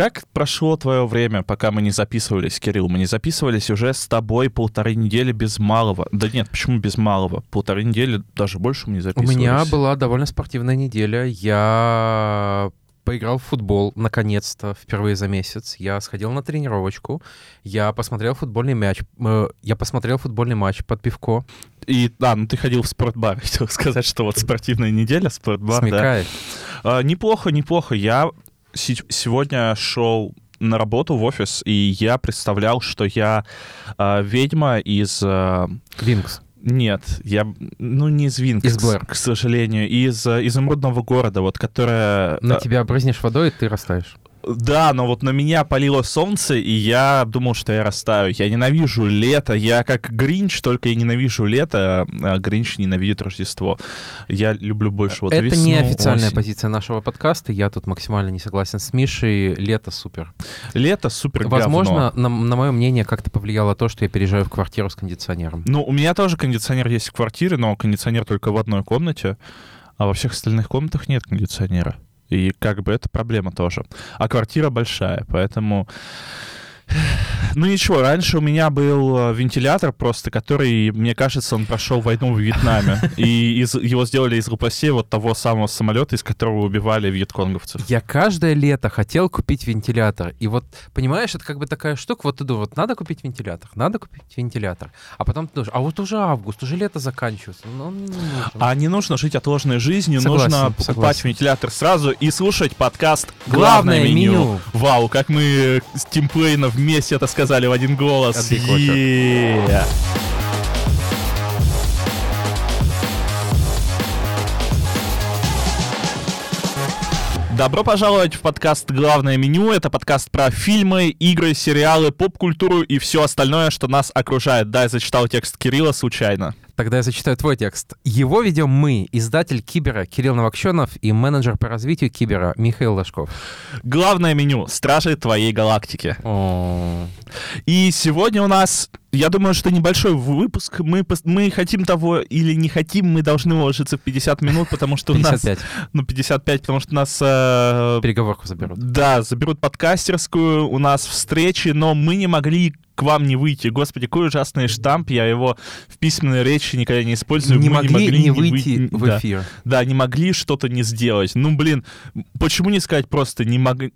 как прошло твое время, пока мы не записывались, Кирилл? Мы не записывались уже с тобой полторы недели без малого. Да нет, почему без малого? Полторы недели, даже больше мы не У записывались. меня была довольно спортивная неделя. Я поиграл в футбол, наконец-то, впервые за месяц. Я сходил на тренировочку. Я посмотрел футбольный мяч. э, Я посмотрел футбольный матч под пивко. И, да, ну ты ходил в спортбар. Хотел сказать, что вот спортивная неделя, спортбар, да. Смекает. А, неплохо, неплохо. Я сегодня шел на работу в офис, и я представлял, что я а, ведьма из... а, Винкс. Нет, я, ну, не из Винкс, Из Блэр. к сожалению, из э, изумрудного города, вот, которая... На э, тебя брызнешь водой, и ты растаешь. Да, но вот на меня палило солнце, и я думал, что я растаю. Я ненавижу лето, я как Гринч, только я ненавижу лето, а Гринч ненавидит Рождество. Я люблю больше вот Это весну, не официальная осень. позиция нашего подкаста. Я тут максимально не согласен с Мишей. Лето супер. Лето супер Возможно, говно. на, на мое мнение, как-то повлияло то, что я переезжаю в квартиру с кондиционером. Ну, у меня тоже кондиционер есть в квартире, но кондиционер только в одной комнате, а во всех остальных комнатах нет кондиционера. И как бы это проблема тоже. А квартира большая, поэтому... Ну ничего, раньше у меня был э, вентилятор просто, который, мне кажется, он прошел войну в Вьетнаме. И из- его сделали из лопастей вот того самого самолета, из которого убивали вьетконговцев. Я каждое лето хотел купить вентилятор. И вот, понимаешь, это как бы такая штука, вот ты думаешь, вот надо купить вентилятор, надо купить вентилятор. А потом ты думаешь, а вот уже август, уже лето заканчивается. Ну, он не нужен. А не нужно жить отложенной жизнью, Согласен, нужно покупать согласен. вентилятор сразу и слушать подкаст Главное «Главное меню». меню. Вау, как мы с Тимплейна вместе это сказали в один голос. Добро пожаловать в подкаст «Главное меню». Это подкаст про фильмы, игры, сериалы, поп-культуру и все остальное, что нас окружает. Да, я зачитал текст Кирилла случайно. Тогда я зачитаю твой текст. Его ведем мы, издатель Кибера Кирилл Новокщенов и менеджер по развитию Кибера Михаил Ложков. Главное меню «Стражи твоей галактики». О, И сегодня у нас, я думаю, что небольшой выпуск. Мы, мы хотим того или не хотим, мы должны уложиться в 50 минут, потому что у нас... 55. Ну, 55, потому что нас... э, Переговорку заберут. да, заберут подкастерскую, у нас встречи, но мы не могли к вам не выйти. Господи, какой ужасный штамп, я его в письменной речи никогда не использую. Не Мы могли не выйти в да. эфир. Да, не могли что-то не сделать. Ну, блин, почему не сказать просто не могли...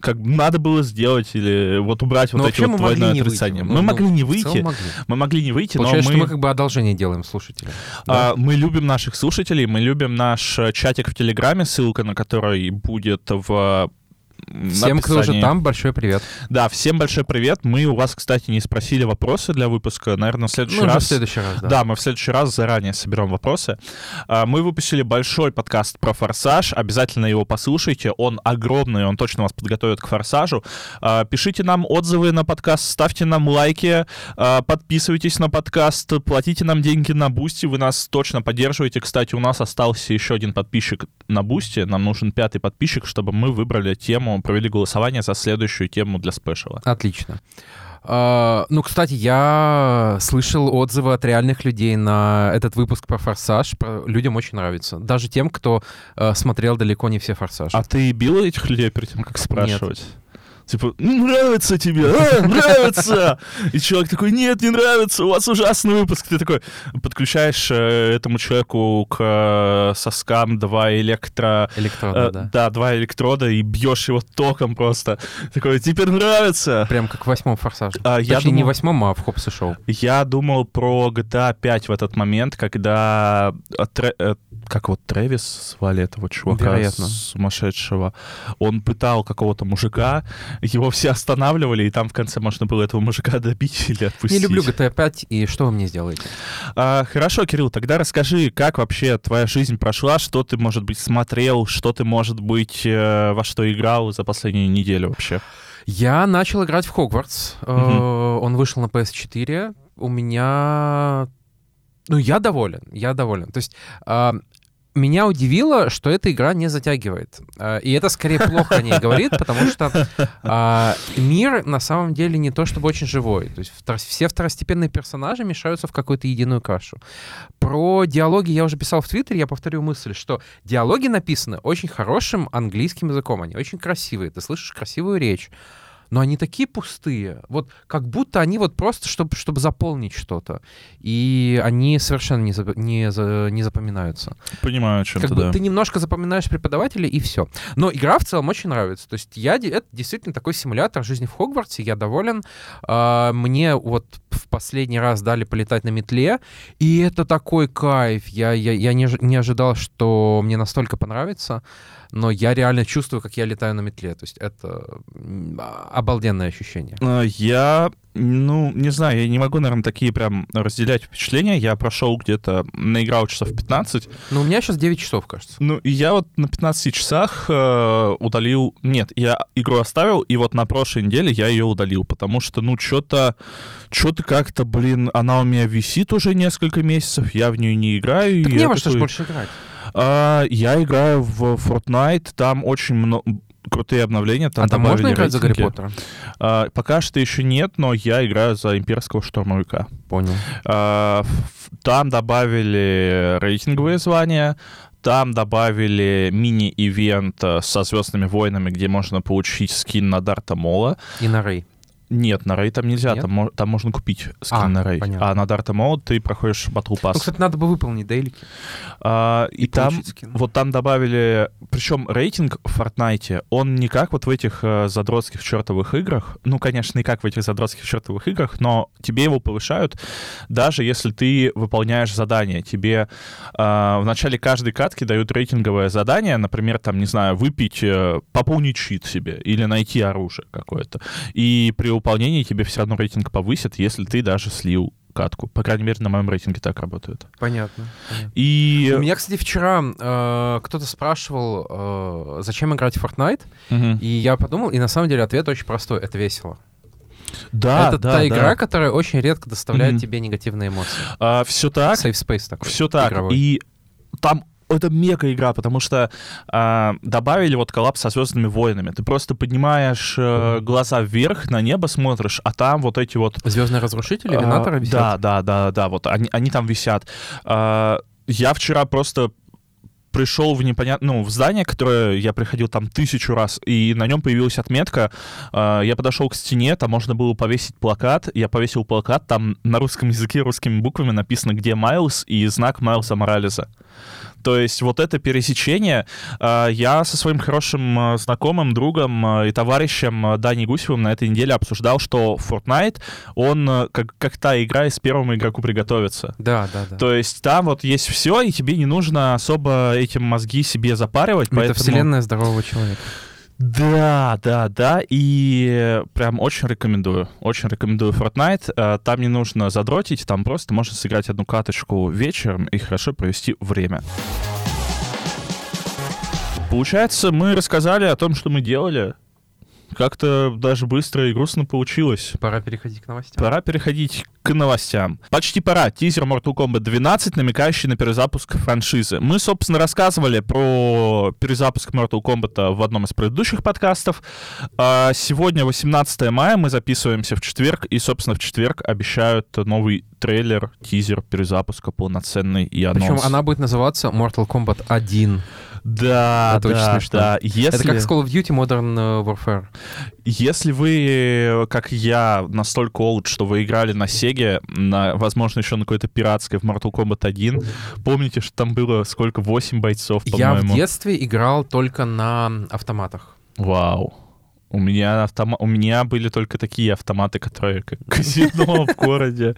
Как надо было сделать или вот убрать вот Ну, эти вот мы могли двойное не отрицание. Мы ну, могли не выйти, могли. мы могли не выйти, Получается, но мы, что мы как бы одолжение делаем слушателям. Да? а, мы любим наших слушателей, мы любим наш э, чатик в Телеграме, ссылка на который будет в Всем, кто уже там, большой привет. Да, всем большой привет. Мы у вас, кстати, не спросили вопросы для выпуска. Наверное, в следующий Ну, уже раз... в следующий раз, да. Да. мы в следующий раз заранее соберем вопросы. А, Мы выпустили большой подкаст про «Форсаж». Обязательно его послушайте. Он огромный, он точно вас подготовит к «Форсажу». А, Пишите нам отзывы на подкаст, ставьте нам лайки, а, подписывайтесь на подкаст, платите нам деньги на Бусти. Вы нас точно поддерживаете. Кстати, у нас остался еще один подписчик на Бусти. Нам нужен пятый подписчик, чтобы мы выбрали тему, провели голосование за следующую тему для спешала. Отлично. А, ну, кстати, я слышал отзывы от реальных людей на этот выпуск про «Форсаж». Людям очень нравится. Даже тем, кто э, смотрел далеко не все «Форсажи». А ты бил этих людей перед тем, как спрашивать? Типа, «Ну, нравится тебе, а, нравится! И человек такой, нет, не нравится, у вас ужасный выпуск. Ты такой подключаешь э, этому человеку к э, соскам два электро... Электроды, э, да. да, два электрода и бьешь его током просто. Такой, теперь нравится. Прям как в восьмом «Форсаже». А, я Точнее, не в думал- восьмом, а в «Хопс и шоу». Я думал про GTA 5 в этот момент, когда э, Тре- э, как вот Трэвис звали этого чувака Вероятно. сумасшедшего, он пытал какого-то мужика, его все останавливали, и там в конце можно было этого мужика добить или отпустить. Не люблю GTA 5, и что вы мне сделаете? А, хорошо, Кирилл, тогда расскажи, как вообще твоя жизнь прошла, что ты, может быть, смотрел, что ты, может быть, э, во что играл за последнюю неделю вообще. Я начал играть в Хогвартс. Мгм. Он вышел на PS4. У меня... Ну, я доволен, я доволен. То есть а, меня удивило, что эта игра не затягивает. А, И это скорее плохо о ней говорит, потому что а, мир на самом деле не то чтобы очень живой. То есть все второстепенные персонажи мешаются в какую-то единую кашу. Про диалоги я уже писал в Твиттере, я повторю мысль, что диалоги написаны очень хорошим английским языком, они очень красивые, ты слышишь красивую речь. Но они такие пустые, вот как будто они вот просто, чтобы, чтобы заполнить что-то. И они совершенно не, за- не, за- не запоминаются. Понимаю, о чем Как ты, бы да. ты немножко запоминаешь преподавателя и все. Но игра в целом очень нравится. То есть я это действительно такой симулятор жизни в Хогвартсе. Я доволен. А, Мне вот в последний раз дали полетать на метле, и это такой кайф. Я, я, я не, не ожидал, что мне настолько понравится, но я реально чувствую, как я летаю на метле. То есть это обалденное ощущение. А, Я, ну, не знаю, я не могу, наверное, такие прям разделять впечатления. Я прошел где-то, наиграл часов 15. Но у меня сейчас 9 часов, кажется. Ну, и я вот на 15 часах э, удалил... Нет, я игру оставил, и вот на прошлой неделе я ее удалил, потому что, ну, что-то... Что-то как-то, блин, она у меня висит уже несколько месяцев, я в нее не играю. Так не во что ж больше играть. А, я играю в Fortnite, там очень много крутые обновления. Там а там можно играть за Гарри рейтинги. Поттера? А, пока что еще нет, но я играю за имперского штурмовика. Понял. А, Там добавили рейтинговые звания, там добавили мини-ивент э, со Звездными войнами, где можно получить скин на Дарта Мола. И на Рей. Нет, на Рей там нельзя, Нет? там, там можно купить скин А, на Рей. понятно. А на Дарта Мола ты проходишь Battle Pass. Ну, кстати, надо бы выполнить дейлики. А, и там получить скин. вот там добавили, причем рейтинг в Fortnite, он не как вот в этих э, задротских чертовых играх, ну, конечно, не как в этих задротских чертовых играх, но тебе его повышают, даже если ты выполняешь задание. Тебе э, в начале каждой катки дают рейтинговое задание, например, там, не знаю, выпить, э, пополнить щит себе или найти оружие какое-то. И при выполнении тебе все равно рейтинг повысит, если ты даже слил катку. По крайней мере, на моем рейтинге так работает. Понятно. понятно. И... У меня, кстати, вчера э, кто-то спрашивал, э, зачем играть в Fortnite, Мгм. и я подумал, и на самом деле ответ очень простой: это весело. Да, это да, та да. игра, которая очень редко доставляет Мгм. тебе негативные эмоции. все так, Safe space такой. все так. игровой. И там это мега игра, потому что а, добавили вот коллапс со Звездными войнами. Ты просто поднимаешь э, глаза вверх, на небо смотришь, а там вот эти вот Звездные разрушители, А, винаторы висят? Да, да, да, да, вот они, они там висят. А, я вчера просто пришел в непонятное, ну, в здание, которое я приходил там тысячу раз, и на нем появилась отметка. А, я подошел к стене, там можно было повесить плакат. Я повесил плакат, там на русском языке русскими буквами написано, где Майлз, и знак Майлза Морализа. То есть вот это пересечение, э, я со своим хорошим э, знакомым, другом э, и товарищем Даней Гусевым на этой неделе обсуждал, что Fortnite, он как, как та игра из первому игроку приготовиться. Да, да, да. То есть там вот есть все, и тебе не нужно особо этим мозги себе запаривать. Это поэтому- вселенная здорового человека. Да, да, да, и прям очень рекомендую, очень рекомендую Fortnite. Э, Там не нужно задротить, там просто можно сыграть одну каточку вечером и хорошо провести время. Получается, мы рассказали о том, что мы делали. Как-то даже быстро и грустно получилось. Пора переходить к новостям. Пора переходить к новостям. Почти пора. Тизер Mortal Kombat 12, намекающий на перезапуск франшизы. Мы, собственно, рассказывали про перезапуск Mortal Kombat в одном из предыдущих подкастов. А Сегодня 18 мая, мы записываемся в четверг, и, собственно, в четверг обещают новый трейлер, тизер перезапуска полноценный и анонс. Причем она будет называться Mortal Kombat 1. Да, Это очень да, смешно. да. Если... Это как с Call of Duty Modern э, Warfare. Если вы, э, как я, настолько old, что вы играли на Сеге, на, возможно, еще на какой-то пиратской в Mortal Kombat 1, помните, что там было сколько? 8 бойцов, Я в по-моему? детстве играл только на автоматах. Вау. У меня, автома... у меня были только такие автоматы, которые как казино в городе.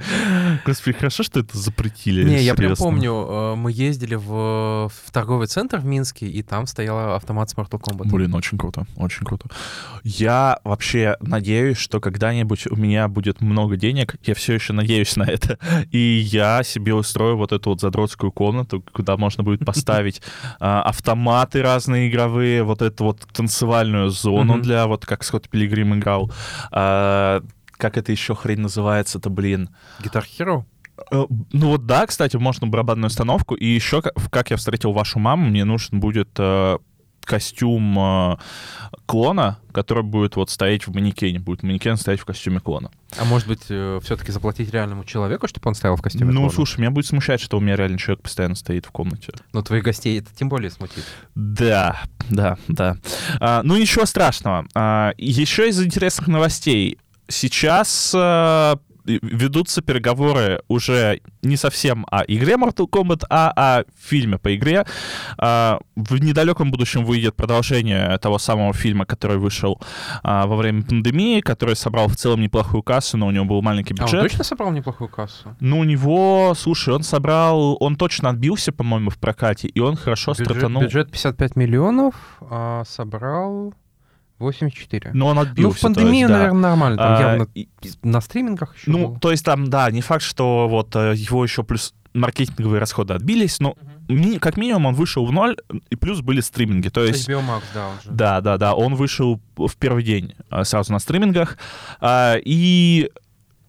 Господи, хорошо, что это запретили. Не, я прям помню, э, мы ездили в, в торговый центр в Минске, и там стоял автомат с Mortal Kombat. Блин, очень круто, очень круто. Я вообще надеюсь, что когда-нибудь у меня будет много денег, я все еще надеюсь на это, и я себе устрою вот эту вот задротскую комнату, куда можно будет поставить а, автоматы разные игровые, вот эту вот танцевальную зону для вот как Скотт Пилигрим играл. А, как это еще хрень называется-то, блин? Guitar Hero? Э, Ну вот да, кстати, можно барабанную установку. И еще, как, как я встретил вашу маму, мне нужен будет э, костюм э, клона, который будет вот стоять в манекене. Будет манекен стоять в костюме клона. А может быть, все-таки заплатить реальному человеку, чтобы он стоял в костюме Ну, клона? слушай, меня будет смущать, что у меня реально человек постоянно стоит в комнате. Но твоих гостей это тем более смутит. Да, да, да. А, ну, ничего страшного. А, еще из интересных новостей. Сейчас а, ведутся переговоры уже не совсем о игре Mortal Kombat, а о фильме по игре. А, в недалеком будущем выйдет продолжение того самого фильма, который вышел а, во время пандемии, который собрал в целом неплохую кассу, но у него был маленький А он бюджет. точно собрал неплохую кассу? Ну, у него, слушай, он собрал, он точно отбился, по-моему, в прокате, и он хорошо Бюджет, стартанул. бюджет 55 миллионов, а собрал 84. Но он Ну, отбился. в то пандемию, есть, да. наверное, нормально. Там А, явно и- на стримингах еще Ну, было. то есть там, да, не факт, что вот э, его еще плюс маркетинговые расходы отбились, но ми- как минимум он вышел в ноль, и плюс были стриминги. То есть HBO Max, да, он же. Да, да, да. Он вышел в первый день а, сразу на стримингах. А, И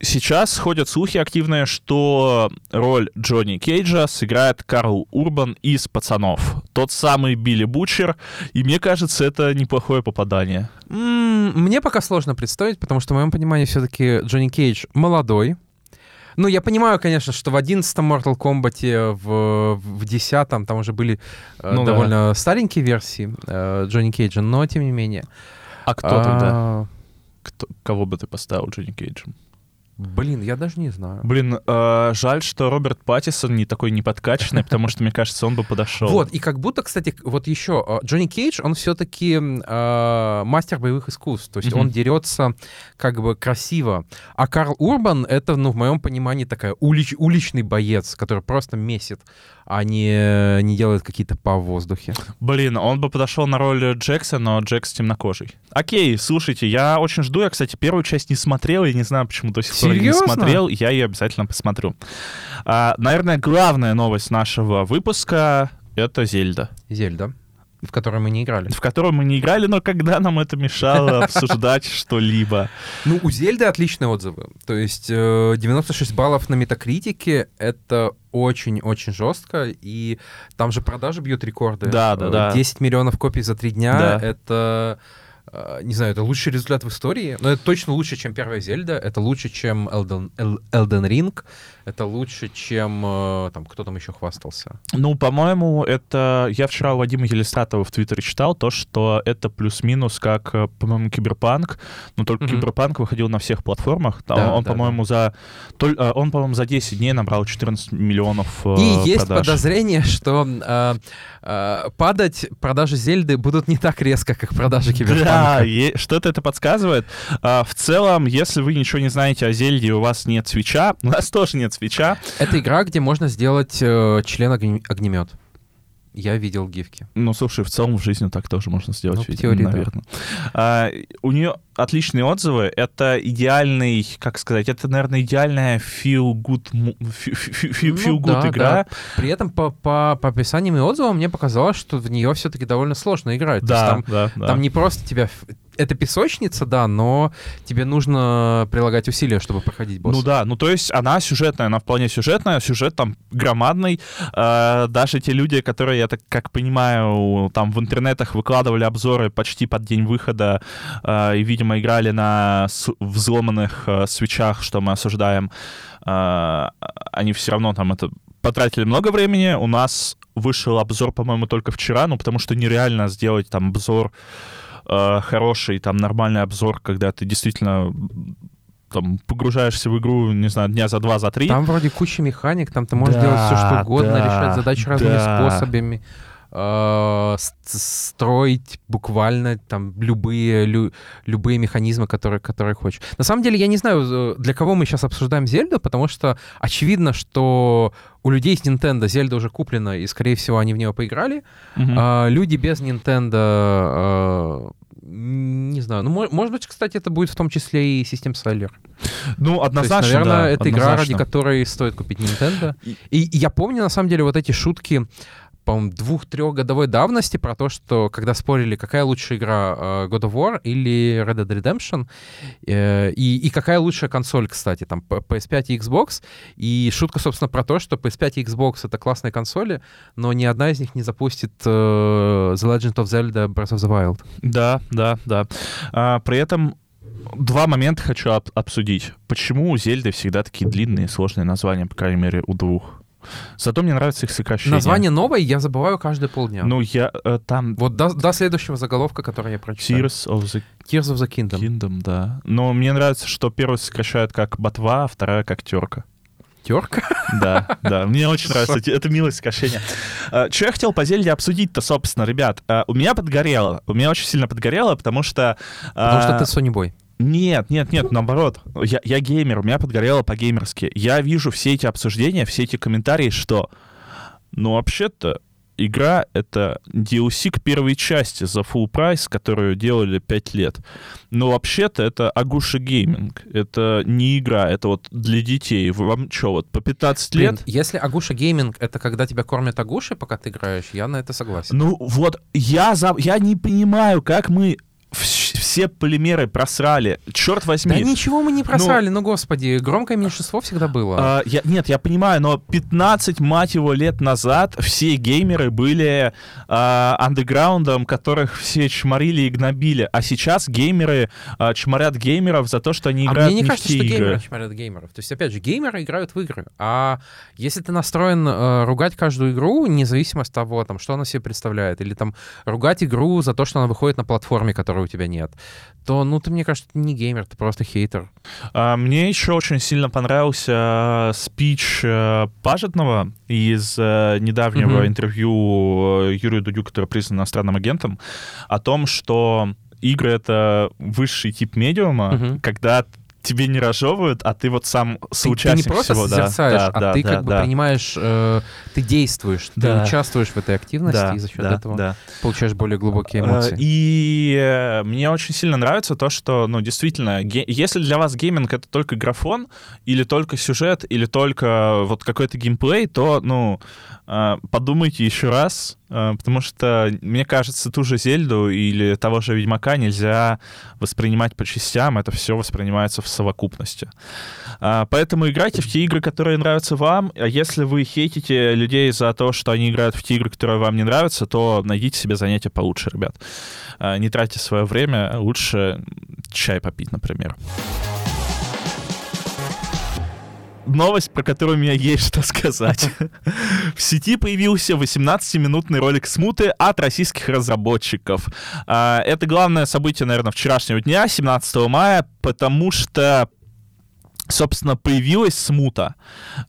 сейчас ходят слухи активные, что роль Джонни Кейджа сыграет Карл Урбан из «Пацанов». Тот самый Билли Бучер. И мне кажется, это неплохое попадание. Мне пока сложно представить, потому что, в моем понимании, все-таки Джонни Кейдж молодой. Ну, я понимаю, конечно, что в 11-м Mortal Kombat, в, в 10-м там уже были э, Ну да. довольно старенькие версии э, Джонни Кейджа, но тем не менее. А кто тогда? А, Кто- кого бы ты поставил Джонни Кейджем? Блин, я даже не знаю. Блин, э, жаль, что Роберт Паттисон не такой неподкачанный, потому что, мне кажется, он бы подошел. Вот, и как будто, кстати, вот еще, э, Джонни Кейдж, он все-таки мастер боевых искусств, то есть Мгм. он дерется как бы красиво. А Карл Урбан — это, ну, в моем понимании, такая улич- уличный боец, который просто месит, а не, не делает какие-то в воздухе. Блин, он бы подошел на роль Джекса, но Джекс темнокожий. Окей, слушайте, я очень жду. Я, кстати, первую часть не смотрел, я не знаю, почему до сих пор не смотрел. Я ее обязательно посмотрю. А, наверное, главная новость нашего выпуска — это Зельда, Зельда, в которой мы не играли. в которую мы не играли, но когда нам это мешало обсуждать что-либо? Ну, у Зельды отличные отзывы. То есть э, 96 баллов на метакритике — это очень-очень жестко, и там же продажи бьют рекорды. Да, да, Э, да. 10 миллионов копий за три дня Да. — это... э, Не знаю, это лучший результат в истории, но это точно лучше, чем первая Зельда, это лучше, чем Elden, Elden Ring, это лучше, чем... э, Там, кто там еще хвастался? Ну, по-моему, это... Я вчера у Вадима Елистратова в Твиттере читал то, что это плюс-минус как, э, по-моему, Киберпанк, но только Мгм. Киберпанк выходил на всех платформах. Там Да, он, да, по-моему, за... толь- э, Он, по-моему, за 10 дней набрал 14 миллионов э, И есть продаж. подозрение, что э, э, падать продажи Зельды будут не так резко, как продажи Да, Е- что-то это подсказывает. А, в целом, если вы ничего не знаете о Зельде у вас нет свеча, у нас тоже нет свеча, Это игра, где можно сделать э, член огне- огнемет. Я видел гифки. Ну, слушай, в целом в жизни так тоже можно сделать, Ну, видимо, теории, да. наверное. А, у нее отличные отзывы. Это идеальный, как сказать, это, наверное, идеальная feel good, му- фи- фи- фи- feel Ну да, игра. да. При этом по, по, по описаниям и отзывам мне показалось, что в нее все-таки довольно сложно играть. То есть Да, там, да, да. там не просто тебя... Это песочница, да, но тебе нужно прилагать усилия, чтобы проходить босса. Ну да, ну то есть она сюжетная, она вполне сюжетная, сюжет там громадный. Э, даже те люди, которые, я так как понимаю, там в интернетах выкладывали обзоры почти под день выхода э, и, видимо, играли на взломанных э, свечах, что мы осуждаем, э, они все равно там это потратили много времени. У нас вышел обзор, по-моему, только вчера, ну потому что нереально сделать там обзор э, хороший, там нормальный обзор, когда ты действительно там погружаешься в игру, не знаю, дня за два, за три. Там вроде куча механик, там ты можешь Да, делать все, что угодно, да, решать задачи разными да. способами, э, строить буквально там любые, лю- любые механизмы, которые, которые хочешь. На самом деле, я не знаю, э, для кого мы сейчас обсуждаем Зельду, потому что очевидно, что у людей с Nintendo Зельда уже куплена, и, скорее всего, они в нее поиграли. Мгм. А люди без Nintendo, э, не знаю, ну, мо- может быть, кстати, это будет в том числе и систем селлер. ну, То есть, однозначно, наверное, да, это игра, ради однозначно. которой стоит купить Nintendo. И- И я помню, на самом деле, вот эти шутки по-моему, двух-трехгодовой давности про то, что когда спорили, какая лучшая игра э, God of War или Red Dead Redemption, э, и, и какая лучшая консоль, кстати, там PS5 и Xbox, и шутка, собственно, про то, что PS5 и Xbox — это классные консоли, но ни одна из них не запустит э, The Legend of Zelda Breath of the Wild. Да, да, да. А, при этом два момента хочу об- обсудить. Почему у Зельды всегда такие длинные, сложные названия, по крайней мере, у двух? Зато мне нравится их сокращение. Название новое я забываю каждые полдня. Ну, я э, там... Вот до, до следующего заголовка, который я прочитаю. Tears of the Tears of the Kingdom. Kingdom, да. Но мне нравится, что первую сокращают как ботва, а вторая как терка. Терка? Да, да, мне очень нравится. Это милое сокращение. Что я хотел по Зельде обсудить-то, собственно, ребят? А, У меня подгорело. У меня очень сильно подгорело, потому что... Потому что а, ты Sony Boy. Нет, нет, нет, наоборот. Я, я геймер, у меня подгорело по-геймерски. Я вижу все эти обсуждения, все эти комментарии, что... Ну, вообще-то, игра — это DLC к первой части за full price, которую делали 5 лет. Но вообще-то это Агуша gaming. Это не игра, это вот для детей. Вам что, вот по 15 Блин, лет? если Агуша gaming — это когда тебя кормят Агуши, пока ты играешь, я на это согласен. Ну вот, я, за... я не понимаю, как мы вс- все полимеры просрали. Черт возьми. Да ничего мы не просрали, ну, господи, громкое меньшинство всегда было. А, я, нет, я понимаю, но 15, мать его, лет назад все геймеры были а, андеграундом, которых все чморили и гнобили. А сейчас геймеры а, чморят геймеров за то, что они А играют мне не в кажется, что игры. геймеры смотрят геймеров. То есть, опять же, геймеры играют в игры. А если ты настроен э, ругать каждую игру, независимо от того, там, что она себе представляет, или там ругать игру за то, что она выходит на платформе, которой у тебя нет, то, ну, ты, мне кажется, ты не геймер, ты просто хейтер. А, Мне еще очень сильно понравился э, спич э, Пажетного из э, недавнего Мгм. интервью Юрию Дудю, который признан иностранным агентом, о том, что игры — это высший тип медиума, Мгм. когда тебе не разжевывают, а ты вот сам Ты, ты соучастник не просто всего. да. созерцаешь, Да, а да, ты да, как бы да. принимаешь, э, ты действуешь, Да. ты участвуешь в этой активности, Да, и за счет да, этого да. получаешь более глубокие Э, эмоции. И э, мне очень сильно нравится то, что, ну, действительно, ге- если для вас гейминг — это только графон, или только сюжет, или только вот какой-то геймплей, то, ну, э, подумайте еще раз, потому что, мне кажется, ту же Зельду или того же Ведьмака нельзя воспринимать по частям, это все воспринимается в совокупности. А, Поэтому играйте в те игры, которые нравятся вам. А если вы хейтите людей за то, что они играют в те игры, которые вам не нравятся, то найдите себе занятия получше, ребят. А, Не тратьте свое время, лучше чай попить, например. Новость, про которую у меня есть что сказать. В сети появился 18-минутный ролик смуты от российских разработчиков. А, Это главное событие, наверное, вчерашнего дня, 17 мая, потому что собственно, появилась смута.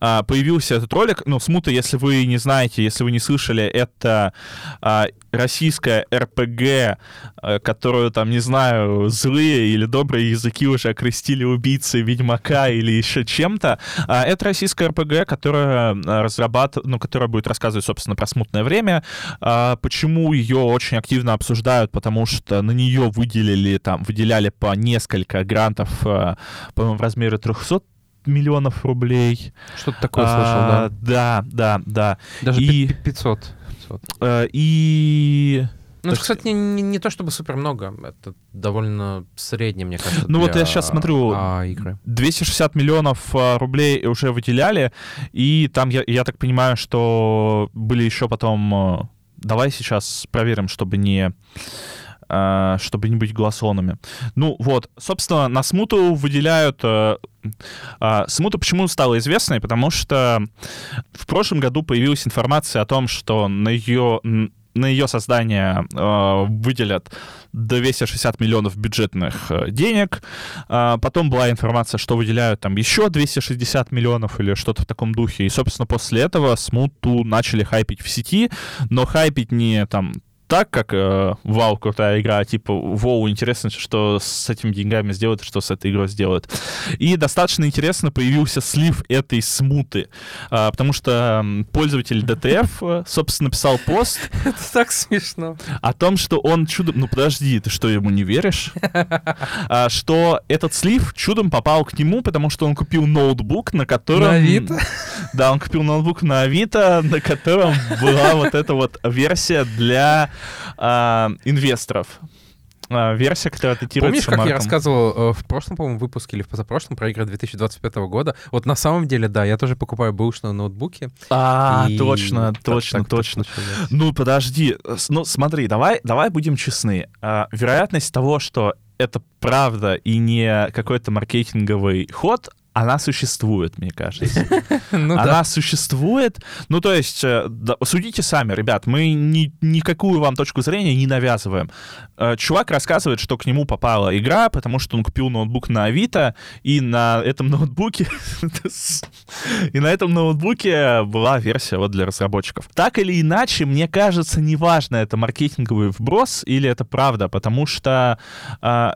А, Появился этот ролик. Ну, смута, если вы не знаете, если вы не слышали, это а, российская РПГ, а, которую, там, не знаю, злые или добрые языки уже окрестили убийцей Ведьмака или еще чем-то. Это российская РПГ, которая разрабатывает, ну, которая будет рассказывать, собственно, про смутное время. Почему ее очень активно обсуждают? Потому что на нее выделили, там, выделяли по несколько грантов, по-моему, в размере 300 миллионов рублей. Что-то такое А, слышал, да. Да, да, да. Даже и- пи- 500. 500. Э, И... Ну, Так кстати, не, не- не то чтобы супер много, это довольно средне, мне кажется. Ну, вот для, я щас смотрю, а, игры. 260 миллионов а, рублей уже выделяли, и там, я, я так понимаю, что были еще потом... а, Давай сейчас проверим, чтобы не чтобы не быть голословными. Ну вот, собственно, на смуту выделяют... э, а, Смута почему стала известной? Потому что в прошлом году появилась информация о том, что на ее, на ее создание э, выделят 260 миллионов бюджетных э, денег. А, Потом была информация, что выделяют там еще 260 миллионов или что-то в таком духе. И, собственно, после этого смуту начали хайпить в сети, но хайпить не там так, как э, вау, крутая игра, типа, вау, интересно, что с этими деньгами сделают, что с этой игрой сделают. И достаточно интересно появился слив этой смуты, э, потому что пользователь DTF, э, собственно, написал пост. Это так смешно. О том, что он чудом... Ну, подожди, ты что, ему не веришь? А, что этот слив чудом попал к нему, потому что он купил ноутбук, на котором... На Авито? Да, он купил ноутбук на Авито, на котором была вот эта вот версия для э, инвесторов. Э, версия, которая Помнишь, как я рассказывал э, в прошлом, по-моему, выпуске или в позапрошлом про игры 2025 года? Вот на самом деле, да, я тоже покупаю бэушные ноутбуки. А, и... точно, точно, так, точно. Так ну, подожди, ну смотри, давай, давай будем честны. А, вероятность того, что это правда и не какой-то маркетинговый ход, она существует, мне кажется. ну, она да. существует. Ну, то есть, э, да, судите сами, ребят, мы ни, никакую вам точку зрения не навязываем. Э, чувак рассказывает, что к нему попала игра, потому что он купил ноутбук на Авито, и на этом ноутбуке... и на этом ноутбуке была версия вот для разработчиков. Так или иначе, мне кажется, неважно, это маркетинговый вброс или это правда, потому что а,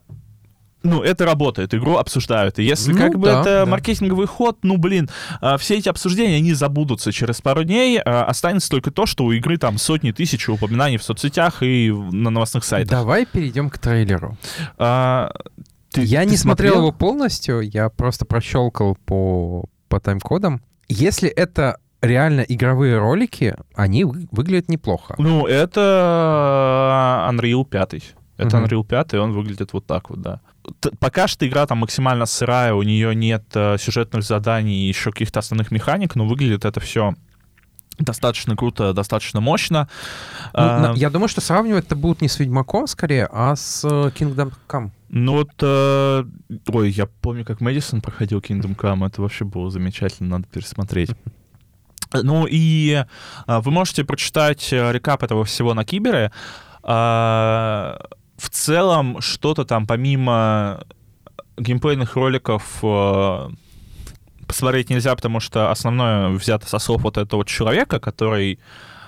ну, это работает, игру обсуждают. И если ну, как бы да, это да. маркетинговый ход, ну, блин, а, все эти обсуждения, они забудутся через пару дней, а, останется только то, что у игры там сотни тысяч упоминаний в соцсетях и на новостных сайтах. Давай перейдем к трейлеру. А, ты, я ты не смотрел? смотрел его полностью, я просто прощелкал по, по тайм-кодам. Если это реально игровые ролики, они выглядят неплохо. Ну, это Unreal 5. Это uh-huh. Unreal 5, и он выглядит вот так вот, да пока что игра там максимально сырая, у нее нет э, сюжетных заданий и еще каких-то основных механик, но выглядит это все достаточно круто, достаточно мощно. Ну, а, я думаю, что сравнивать это будут не с Ведьмаком скорее, а с э, Kingdom Come. Ну вот, э, ой, я помню, как Мэдисон проходил Kingdom Come, это вообще было замечательно, надо пересмотреть. Ну и э, вы можете прочитать э, рекап этого всего на Кибере. Э, в целом что-то там помимо геймплейных роликов э, посмотреть нельзя, потому что основное взято со слов вот этого человека, который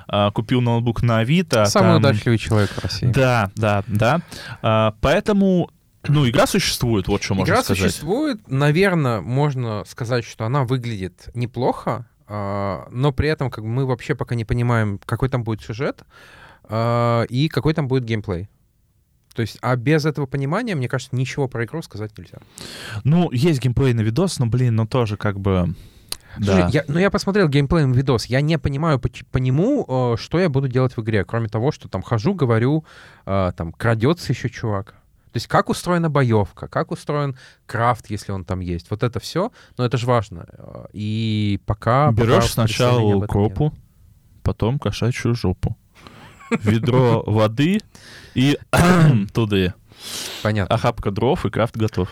э, купил ноутбук на Авито. Самый там... удачливый человек в России. Да, да, да. Э, поэтому ну, игра существует, вот что можно сказать. Игра существует. Наверное, можно сказать, что она выглядит неплохо, но при этом как бы, мы вообще пока не понимаем, какой там будет сюжет и какой там будет геймплей. То есть, а без этого понимания, мне кажется, ничего про игру сказать нельзя. Ну, есть геймплей на видос, но, блин, ну тоже как бы... Слушай, да. я, ну я посмотрел геймплей на видос, я не понимаю по, по нему, э, что я буду делать в игре, кроме того, что там хожу, говорю, э, там крадется еще чувак. То есть как устроена боевка, как устроен крафт, если он там есть. Вот это все, но это же важно. И пока... Берешь сначала укропу, потом кошачью жопу ведро воды и туда. Понятно. Охапка дров и крафт готов.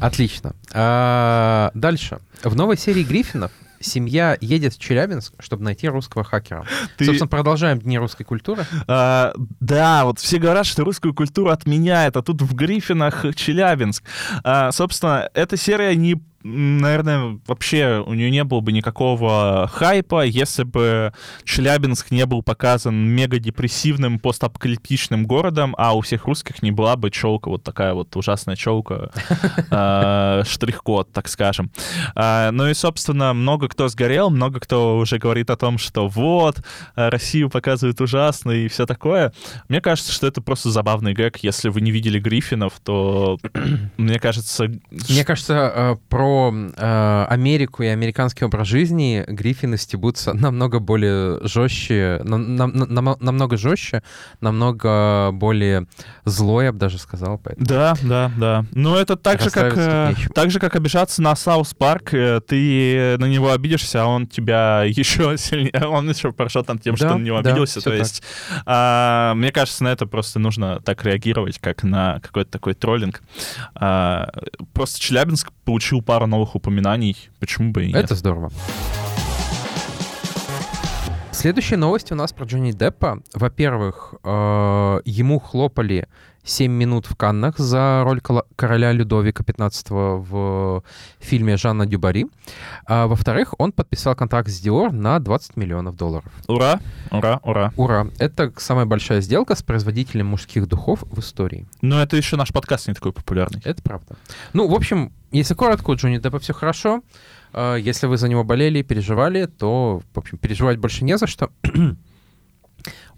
Отлично. А, дальше. В новой серии Гриффинов семья едет в Челябинск, чтобы найти русского хакера. Ты... Собственно, продолжаем Дни русской культуры. А, да, вот все говорят, что русскую культуру отменяет, а тут в Гриффинах Челябинск. А, собственно, эта серия не наверное, вообще у нее не было бы никакого хайпа, если бы Челябинск не был показан мега депрессивным постапокалиптичным городом, а у всех русских не была бы челка, вот такая вот ужасная челка, а, штрих-код, так скажем. А, ну и, собственно, много кто сгорел, много кто уже говорит о том, что вот, Россию показывают ужасно и все такое. Мне кажется, что это просто забавный гэг. Если вы не видели Гриффинов, то, мне кажется... Мне кажется, э, про э, Америку и американский образ жизни Гриффины стебутся намного более жестче, нам, нам, нам, намного жестче, намного более злой, я бы даже сказал. Поэтому. Да, да, да. Но это так же, как, э, так же, как обижаться на South Park. Э, ты на него обидишься, а он тебя еще сильнее, он еще прошел там тем, да, что на него обиделся. Да, То есть, а, мне кажется, на это просто нужно так реагировать, как на какой-то такой троллинг. А, просто Челябинск получил пару новых упоминаний. Почему бы и нет? Это здорово. Следующая новость у нас про Джонни Деппа. Во-первых, э, ему хлопали 7 минут в Каннах за роль короля Людовика XV в фильме Жанна Дюбари. А, во-вторых, он подписал контракт с Dior на 20 миллионов долларов. Ура, ура, ура. Ура! Это самая большая сделка с производителем мужских духов в истории. Но это еще наш подкаст не такой популярный. Это правда. Ну, в общем, если коротко, у Джонни Деппа все хорошо. А, Если вы за него болели, переживали, то, в общем, переживать больше не за что.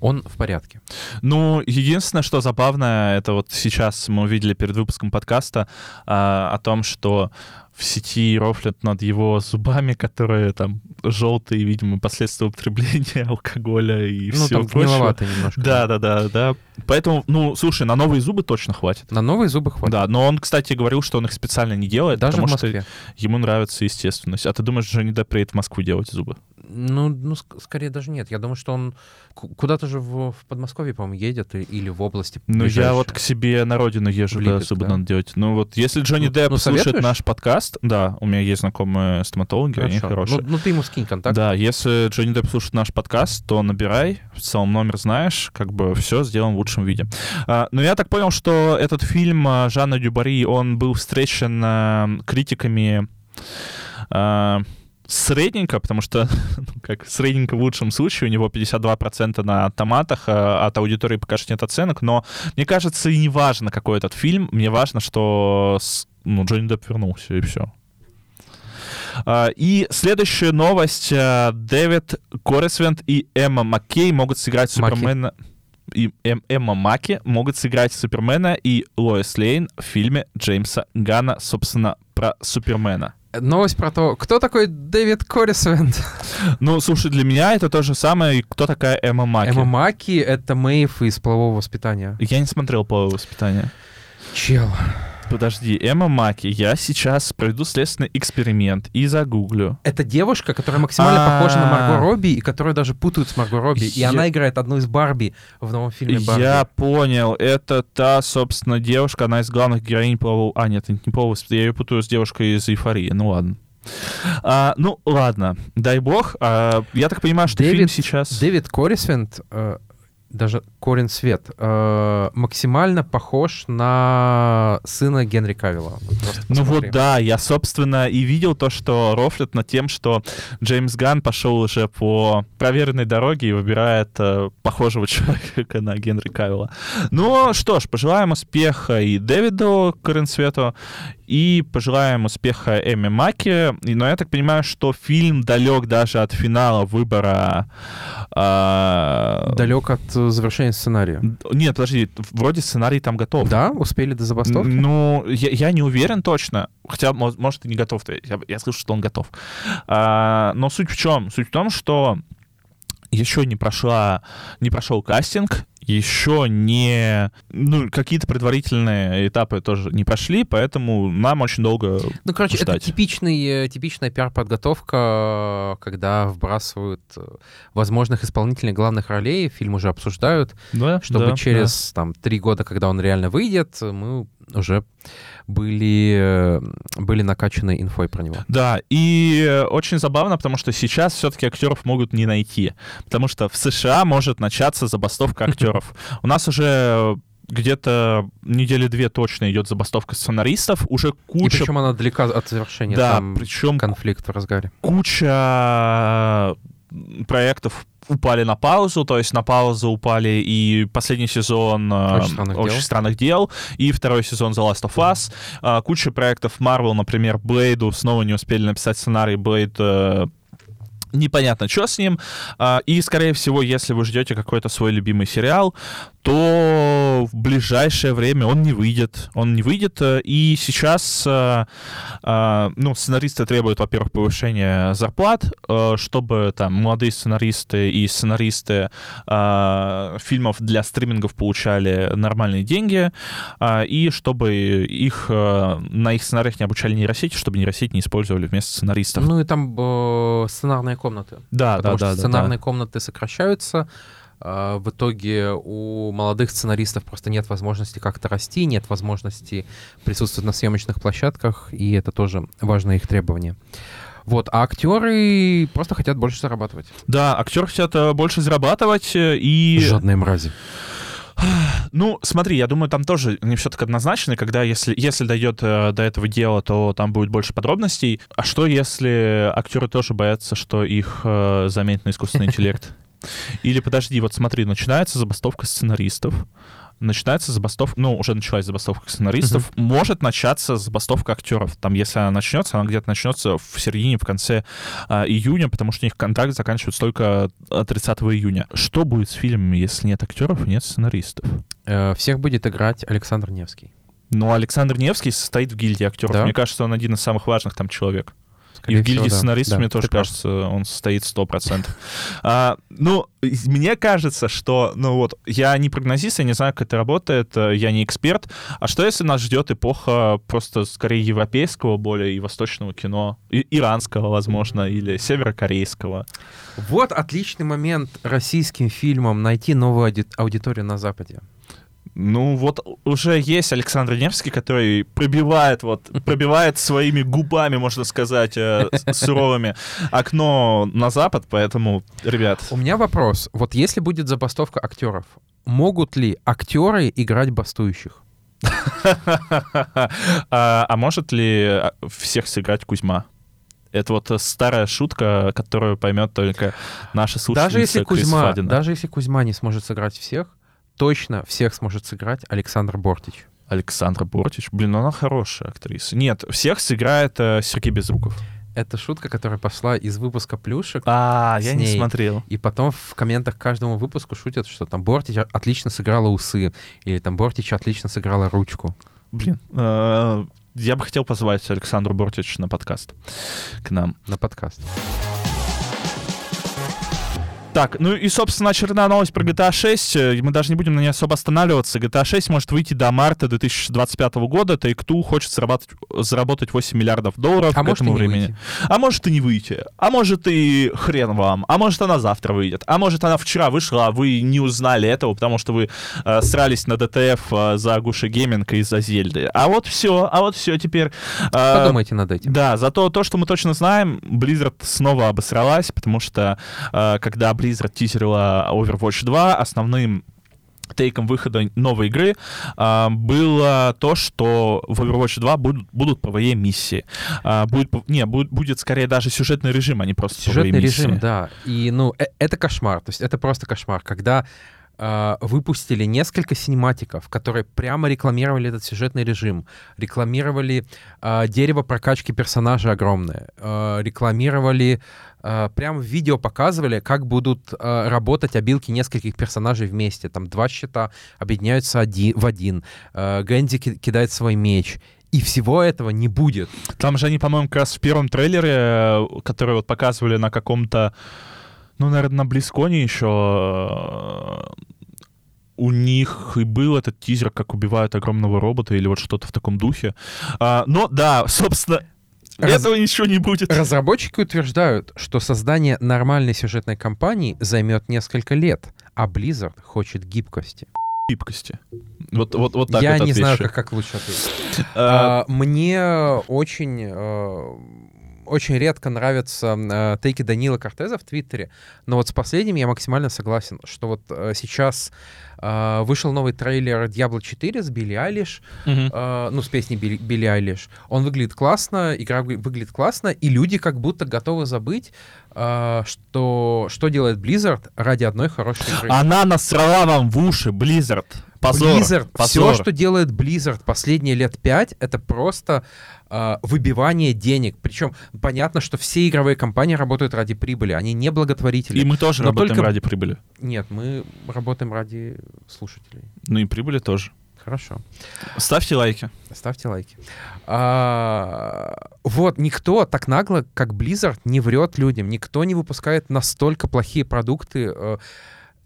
Он в порядке. Ну, единственное, что забавно, это вот сейчас мы увидели перед выпуском подкаста а, о том, что в сети рофлят над его зубами, которые там желтые, видимо, последствия употребления алкоголя и ну, всего там прочего. немножко. Да, да, да, да. Поэтому, ну, слушай, на новые зубы точно хватит. На новые зубы хватит. Да, но он, кстати, говорил, что он их специально не делает, Даже потому что ему нравится естественность. А ты думаешь, Джонни Депп приедет в Москву делать зубы? Ну, ну, ск- скорее даже нет. Я думаю, что он ку- куда-то же в, в Подмосковье, по-моему, едет или в области. Ну, я вот к себе на родину езжу, В да, Липецк, зубы да? надо делать. Ну вот, если Джонни Ну, Депп ну, слушает советуешь? наш подкаст, да, у меня есть знакомые стоматологи, они Хорошо. хорошие. Ну, ну, ты ему скинь контакт. Да, если Джонни Депп слушает наш подкаст, то набирай, в целом номер знаешь, как бы все сделаем в лучшем виде. А, но я так понял, что этот фильм а, Жанна Дюбари, он был встречен а, критиками а, средненько, потому что, ну, как средненько в лучшем случае, у него 52% на томатах, а от аудитории пока что нет оценок, но мне кажется, и не важно, какой этот фильм, мне важно, что ну, Джонни Депп вернулся, и все. А, И следующая новость. а, Дэвид Коррисвент и Эмма Маккей могут сыграть Маки. Супермена... И Эм- Эмма Маки могут сыграть Супермена и Лоис Лейн в фильме Джеймса Гана, собственно, про Супермена. Новость про то, кто такой Дэвид Коррисвент. Ну, слушай, для меня это то же самое, кто такая Эмма Маки? Эмма Маки — это Мэйв из полового воспитания. Я не смотрел половое воспитание. Чел. Подожди, Эмма Маки, я сейчас проведу следственный эксперимент и загуглю. Это девушка, которая максимально А. похожа на Марго Робби, и которую даже путают с Марго Робби. И она играет одну из Барби в новом фильме Барби. Я понял, это та, собственно, девушка, одна из главных героинь полового... А, нет, не полового я ее путаю с девушкой из «Эйфории», ну ладно. А, ну, ладно, дай бог. А, я так понимаю, что фильм Дэвид- сейчас... Дэвид Коррисвент, э, даже Корин Свет, э, максимально похож на сына Генри Кавилла. Вот Ну вот да, я, собственно, и видел то, что рофлят над тем, что Джеймс Ган пошел уже по проверенной дороге и выбирает э, похожего человека на Генри Кавилла. Ну что ж, пожелаем успеха и Дэвиду Коренсвету, и пожелаем успеха Эми Маки. Но я так понимаю, что фильм далек даже от финала выбора... а, Далек от э, завершения сценария. Нет, подожди, вроде сценарий там готов. Да, успели до забастовки? Ну, я, я не уверен точно. Хотя, мо- может, и не готов. Я, я слышу, что он готов. А, но суть в чем? Суть в том, что еще не прошла, не прошел кастинг, еще не, ну, какие-то предварительные этапы тоже не прошли, поэтому нам очень долго Ну, короче, это ждать. типичный, э, типичная пиар-подготовка, когда вбрасывают э, возможных исполнителей главных ролей, фильм уже обсуждают, да, чтобы да, через там три года, когда он реально выйдет, мы уже были, э, были накачаны инфой про него. Да, и э, очень забавно, потому что сейчас все-таки актеров могут не найти, потому что в США может начаться забастовка актеров. У нас уже где-то недели две точно идет забастовка сценаристов, уже И куча... причем она далека от завершения, да, причем конфликт в разгаре. куча проектов упали на паузу, то есть на паузу упали и последний сезон э, «Очень странных дел». странных дел, и второй сезон The Last of Us. А, куча проектов Marvel, например, Блейду снова не успели написать сценарий, Блейд э, непонятно, что с ним. И, скорее всего, если вы ждете какой-то свой любимый сериал, то в ближайшее время он не выйдет. Он не выйдет. э, И сейчас, э, э, ну, сценаристы требуют, во-первых, повышения зарплат, чтобы там молодые сценаристы и сценаристы фильмов для стримингов получали нормальные деньги, и чтобы их на их сценариях не обучали нейросети, чтобы нейросети не использовали вместо сценаристов. Ну и там сценарные комнаты. да, Потому да, что да, сценарные да. комнаты сокращаются. А, В итоге у молодых сценаристов просто нет возможности как-то расти, нет возможности присутствовать на съемочных площадках, и это тоже важное их требование. Вот, а актеры просто хотят больше зарабатывать. Да, актеры хотят э, больше зарабатывать, э, и... Жадные мрази. ну, смотри, я думаю, там тоже не все так однозначно, когда если, если дойдет э, до этого дела, то там будет больше подробностей. А что, если актеры тоже боятся, что их э, заменит на искусственный интеллект? Или, подожди, вот смотри, начинается забастовка сценаристов, начинается забастовка, ну, уже началась забастовка сценаристов, uh-huh. может начаться забастовка актеров. Там, если она начнется, она где-то начнется в середине, в конце а, июня, потому что у них контракт заканчивается только 30 июня. Что будет с фильмами, если нет актеров и нет сценаристов? Э, всех будет играть Александр Невский. Ну, Александр Невский состоит в гильдии актеров. Да? Мне кажется, он один из самых важных там человек. Скорее и в гильдии всего, сценаристов, да. мне тоже кажется, он состоит 100%. а, ну, мне кажется, что, ну вот, я не прогнозист, я не знаю, как это работает, э, я не эксперт. А что, если нас ждет эпоха просто скорее европейского более и восточного кино, и иранского, возможно, или северокорейского? Вот отличный момент российским фильмам найти новую аудиторию на Западе. Ну, вот уже есть Александр Невский, который пробивает, вот, пробивает своими губами, можно сказать, э, суровыми окно на запад, поэтому, ребят... У меня вопрос. Вот если будет забастовка актеров, могут ли актеры играть бастующих? а, а может ли а, всех сыграть Кузьма? Это вот старая шутка, которую поймет только наша слушательница даже если Кузьма, Даже если Кузьма не сможет сыграть всех, точно всех сможет сыграть Александр Бортич. Александр Бортич? Блин, ну она хорошая актриса. Нет, всех сыграет э, Сергей Безруков. Это шутка, которая пошла из выпуска плюшек. А, я ней. не смотрел. И потом в комментах к каждому выпуску шутят, что там Бортич отлично сыграла усы, или там Бортич отлично сыграла ручку. Блин, э, я бы хотел позвать Александру Бортич на подкаст к нам. На подкаст. Так, ну и, собственно, очередная новость про GTA 6. Э, мы даже не будем на ней особо останавливаться. GTA 6 может выйти до марта 2025 года. Take-Two хочет заработать, заработать 8 миллиардов долларов а к этому времени. Выйти. А может и не выйти. А может и хрен вам. А может она завтра выйдет. А может она вчера вышла, а вы не узнали этого, потому что вы э, срались на ДТФ э, за Gushi Gaming и за Зельды. А вот все, а вот все теперь. Э, Подумайте над этим. Да, зато то, что мы точно знаем, Blizzard снова обосралась, потому что э, когда Blizzard teaser ила Overwatch 2, основным тейком выхода новой игры а, было то, что в Overwatch 2 будут, будут PvE миссии. А, будет, не, будет, будет скорее даже сюжетный режим, а не просто Сюжетный режим, да. И, ну, э, это кошмар. То есть это просто кошмар. Когда выпустили несколько синематиков, которые прямо рекламировали этот сюжетный режим, рекламировали uh, дерево прокачки персонажа огромное, uh, рекламировали Uh, прям в видео показывали, как будут uh, работать обилки нескольких персонажей вместе. Там два щита объединяются один, в один. Uh, Гэнди ки- кидает свой меч. И всего этого не будет. Там же они, по-моему, как раз в первом трейлере, э, который вот показывали на каком-то ну, наверное, на Близконе еще э, у них и был этот тизер, как убивают огромного робота или вот что-то в таком духе. А, но да, собственно, Раз... Этого ничего не будет. Разработчики утверждают, что создание нормальной сюжетной кампании займет несколько лет, а Blizzard хочет гибкости. Гибкости. Вот, вот, вот так Я вот не знаю, как, как лучше ответить. А, а, мне очень э, очень редко нравятся э, тейки Данила Кортеза в Твиттере, но вот с последним я максимально согласен, что вот э, сейчас э, вышел новый трейлер Diablo 4 с Билли Айлиш, uh-huh. э, ну, с песней Билли, Билли Айлиш. Он выглядит классно, игра выглядит классно, и люди как будто готовы забыть, э, что, что делает Blizzard ради одной хорошей игры. Она насрала вам в уши, Blizzard. Позор, Blizzard, позор. все, что делает Blizzard последние лет пять, это просто э, выбивание денег. Причем понятно, что все игровые компании работают ради прибыли, они не благотворители. И мы тоже но работаем только... ради прибыли. Нет, мы работаем ради слушателей. Ну и прибыли тоже. Хорошо. Ставьте лайки. Ставьте лайки. А, вот, никто так нагло, как Blizzard, не врет людям. Никто не выпускает настолько плохие продукты. Э,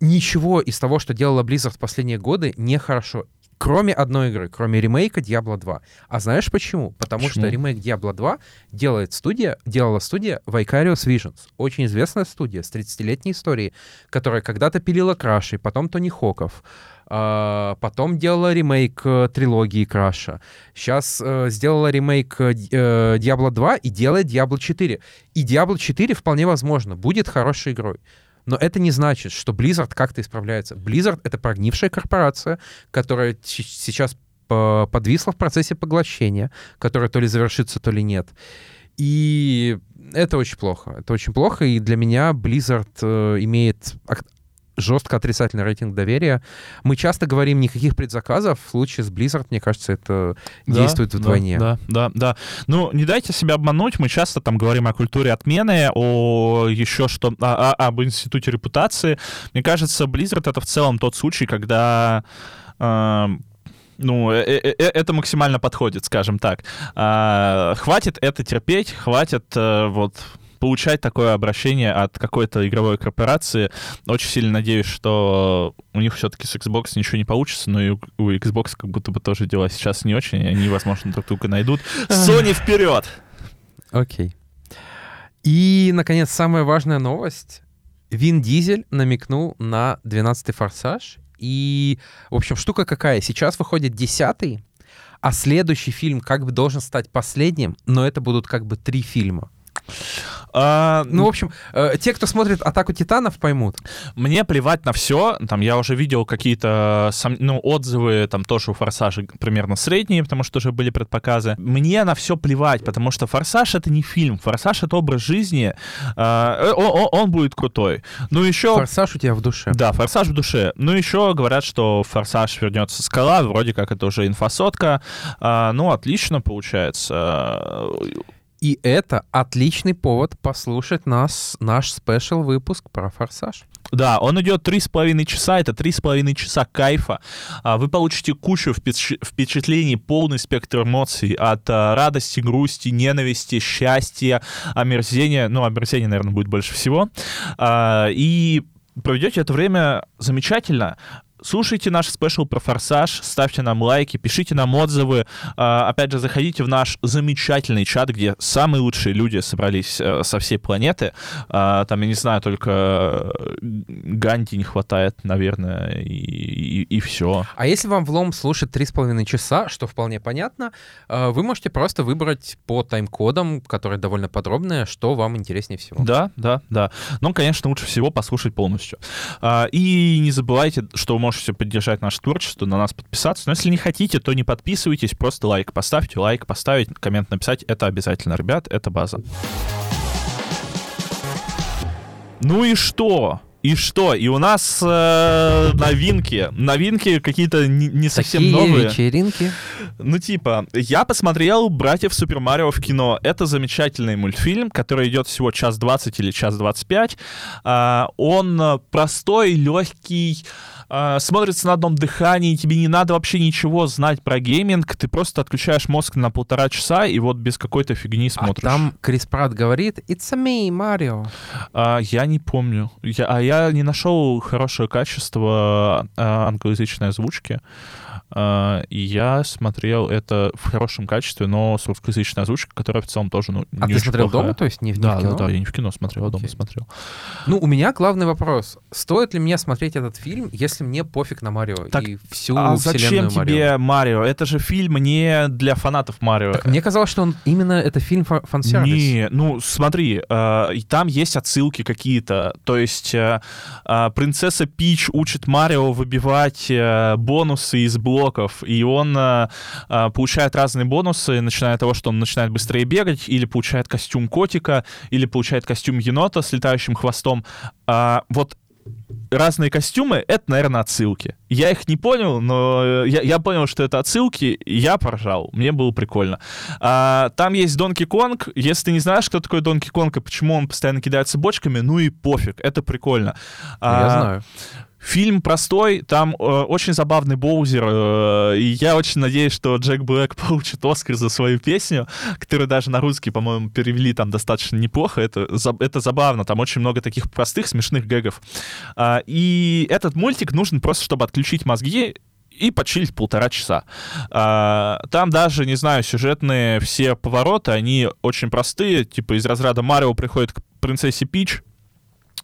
ничего из того, что делала Blizzard в последние годы, нехорошо. Кроме одной игры, кроме ремейка Diablo 2. А знаешь почему? Потому почему? что ремейк Diablo 2 делает студия, делала студия Vicarious Visions. Очень известная студия с 30-летней историей, которая когда-то пилила Краши, потом Тони Хоков, Uh, потом делала ремейк uh, трилогии Краша. Сейчас э, сделала ремейк uh, Diablo 2 и делает Diablo 4. И Diablo 4 вполне возможно будет хорошей игрой. Но это не значит, что Blizzard как-то исправляется. Blizzard — это прогнившая корпорация, которая сейчас подвисла в процессе поглощения, которая то ли завершится, то ли нет. И это очень плохо. Это очень плохо, и для меня Blizzard э, имеет жестко отрицательный рейтинг доверия. Мы часто говорим никаких предзаказов. В случае с Blizzard, мне кажется, это да, действует вдвойне. Да, да, да. Ну, не дайте себя обмануть. Мы часто там говорим о культуре отмены, о еще что, о, о, об институте репутации. Мне кажется, Blizzard это в целом тот случай, когда э, ну, э, э, э, это максимально подходит, скажем так. А, хватит это терпеть, хватит вот получать такое обращение от какой-то игровой корпорации. Очень сильно надеюсь, что у них все-таки с Xbox ничего не получится, но и у Xbox как будто бы тоже дела сейчас не очень, они, возможно, друг друга найдут. Sony вперед! Окей. И, наконец, самая важная новость. Вин Дизель намекнул на 12-й «Форсаж». И, в общем, штука какая? Сейчас выходит 10 а следующий фильм как бы должен стать последним, но это будут как бы три фильма. А, ну, в общем, э, те, кто смотрит «Атаку титанов», поймут. Мне плевать на все. Там я уже видел какие-то ну, отзывы, там тоже у «Форсажа» примерно средние, потому что уже были предпоказы. Мне на все плевать, потому что «Форсаж» — это не фильм. «Форсаж» — это образ жизни. Э, он, он будет крутой. Ну, еще... «Форсаж» у тебя в душе. Да, «Форсаж» в душе. Ну, еще говорят, что «Форсаж» вернется скала. Вроде как это уже инфосотка. А, ну, отлично получается. И это отличный повод послушать нас, наш спешл выпуск про «Форсаж». Да, он идет три с половиной часа, это три с половиной часа кайфа. А, вы получите кучу впечатлений, полный спектр эмоций от а, радости, грусти, ненависти, счастья, омерзения. Ну, омерзения, наверное, будет больше всего. А, и проведете это время замечательно. Слушайте наш спешл про «Форсаж», ставьте нам лайки, пишите нам отзывы. А, опять же, заходите в наш замечательный чат, где самые лучшие люди собрались э, со всей планеты. А, там, я не знаю, только э, Ганди не хватает, наверное, и, и, и все. А если вам влом слушать три с половиной часа, что вполне понятно, э, вы можете просто выбрать по тайм-кодам, которые довольно подробные, что вам интереснее всего. Да, да, да. Но, конечно, лучше всего послушать полностью. А, и не забывайте, что вы можете поддержать наше творчество, на нас подписаться. Но если не хотите, то не подписывайтесь, просто лайк поставьте, лайк поставить, коммент написать. Это обязательно, ребят, это база. Ну и что? И что? И у нас э, новинки. Новинки какие-то не, не совсем Такие новые. вечеринки. Ну, типа, я посмотрел «Братьев Супер Марио» в кино. Это замечательный мультфильм, который идет всего час двадцать или час двадцать пять. Э, он простой, легкий, э, смотрится на одном дыхании, тебе не надо вообще ничего знать про гейминг, ты просто отключаешь мозг на полтора часа и вот без какой-то фигни смотришь. А там Крис Пратт говорит «It's me, Mario». А, я не помню. Я, а я не нашел хорошее качество а, англоязычной озвучки. И я смотрел это в хорошем качестве, но с русскоязычной озвучкой, которая в целом тоже ну, не А ты смотрел плохая. дома, то есть не в, да, не в кино? Да, да, я не в кино смотрел, а okay. дома смотрел. Ну, у меня главный вопрос. Стоит ли мне смотреть этот фильм, если мне пофиг на Марио так, и всю а зачем тебе Марио? Это же фильм не для фанатов Марио. Так, мне казалось, что он именно это фильм фан-сервис. Не, ну смотри, э, там есть отсылки какие-то. То есть э, э, принцесса Пич учит Марио выбивать э, бонусы из блока блоков, и он э, э, получает разные бонусы, начиная от того, что он начинает быстрее бегать, или получает костюм котика, или получает костюм енота с летающим хвостом. А, вот разные костюмы — это, наверное, отсылки. Я их не понял, но я, я понял, что это отсылки, я поржал. Мне было прикольно. А, там есть Донки Конг. Если ты не знаешь, кто такой Донки Конг и почему он постоянно кидается бочками, ну и пофиг, это прикольно. А, я знаю. Фильм простой, там э, очень забавный Боузер, э, и я очень надеюсь, что Джек Блэк получит Оскар за свою песню, которую даже на русский, по-моему, перевели там достаточно неплохо. Это, это забавно, там очень много таких простых, смешных гэгов. Э, и этот мультик нужен просто, чтобы отключить мозги и почилить полтора часа. А, там даже, не знаю, сюжетные все повороты, они очень простые, типа из разряда Марио приходит к принцессе Пич,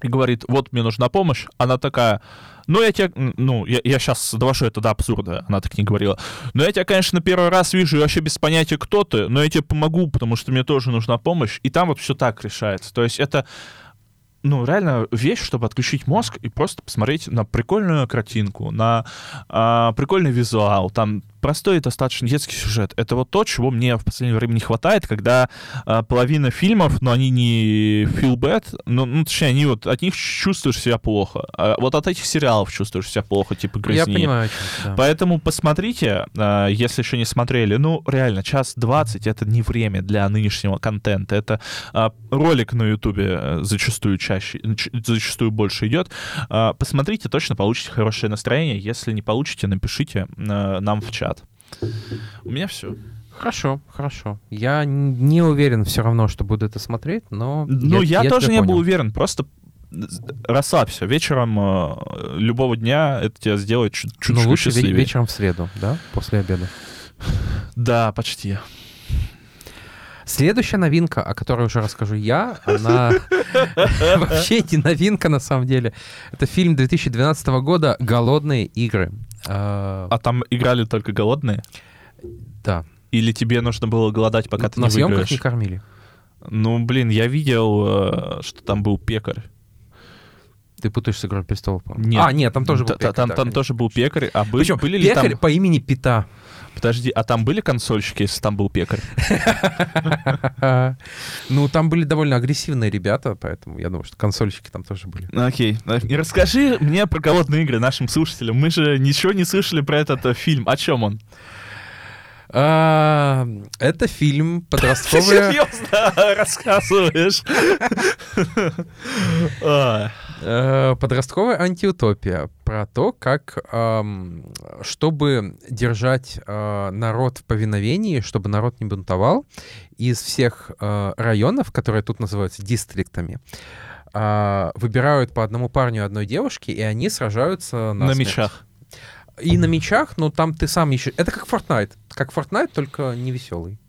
и говорит, вот мне нужна помощь, она такая, ну, я тебя, ну, я, я сейчас довожу это до абсурда, она так не говорила, но я тебя, конечно, первый раз вижу, и вообще без понятия, кто ты, но я тебе помогу, потому что мне тоже нужна помощь, и там вот все так решается, то есть это ну, реально вещь, чтобы отключить мозг и просто посмотреть на прикольную картинку, на а, прикольный визуал, там простой и достаточно детский сюжет. Это вот то, чего мне в последнее время не хватает, когда а, половина фильмов, но они не feel bad, ну, ну, точнее, они вот от них чувствуешь себя плохо. А вот от этих сериалов чувствуешь себя плохо, типа грязни. Я понимаю, да. Поэтому посмотрите, а, если еще не смотрели. Ну, реально, час двадцать — это не время для нынешнего контента. Это а, ролик на Ютубе э, зачастую чаще, зачастую больше идет. А, посмотрите, точно получите хорошее настроение. Если не получите, напишите а, нам в чат. У меня все. Хорошо, хорошо. Я не уверен все равно, что буду это смотреть, но... Ну, я, тоже тебя не был понял. уверен. Просто расслабься. Вечером э, любого дня это тебя сделает чуть- Ну, чуточку лучше ве- счастливее. вечером в среду, да? После обеда. Да, почти. Следующая новинка, о которой уже расскажу я, она вообще не новинка на самом деле. Это фильм 2012 года «Голодные игры». А, А там играли только голодные? Да, Или тебе нужно было голодать, пока ты на не съемках выиграешь? не кормили. Ну, блин, я видел, э, что там был пекарь. Ты путаешь с «Игрой престолов», по-моему. Нет. А, нет, там тоже был пекарь. Там, да, там конечно. тоже был пекарь. А бы- Причем были ли пекарь там... по имени Пита. Подожди, а там были консольщики, если там был пекарь? Ну, там были довольно агрессивные ребята, поэтому я думаю, что консольщики там тоже были. Окей. И расскажи мне про голодные игры нашим слушателям. Мы же ничего не слышали про этот э, фильм. О чем он? А, Это фильм Ты подростковый. серьезно рассказываешь? Э, Подростковая антиутопия про то, как, чтобы держать э, народ в повиновении, чтобы народ не бунтовал, из всех э, районов, которые тут называются дистриктами, выбирают по одному парню и одной девушке, и они сражаются на, На мечах. И на мечах, но там ты сам ищешь. Это как Fortnite. Как Fortnite, только не веселый.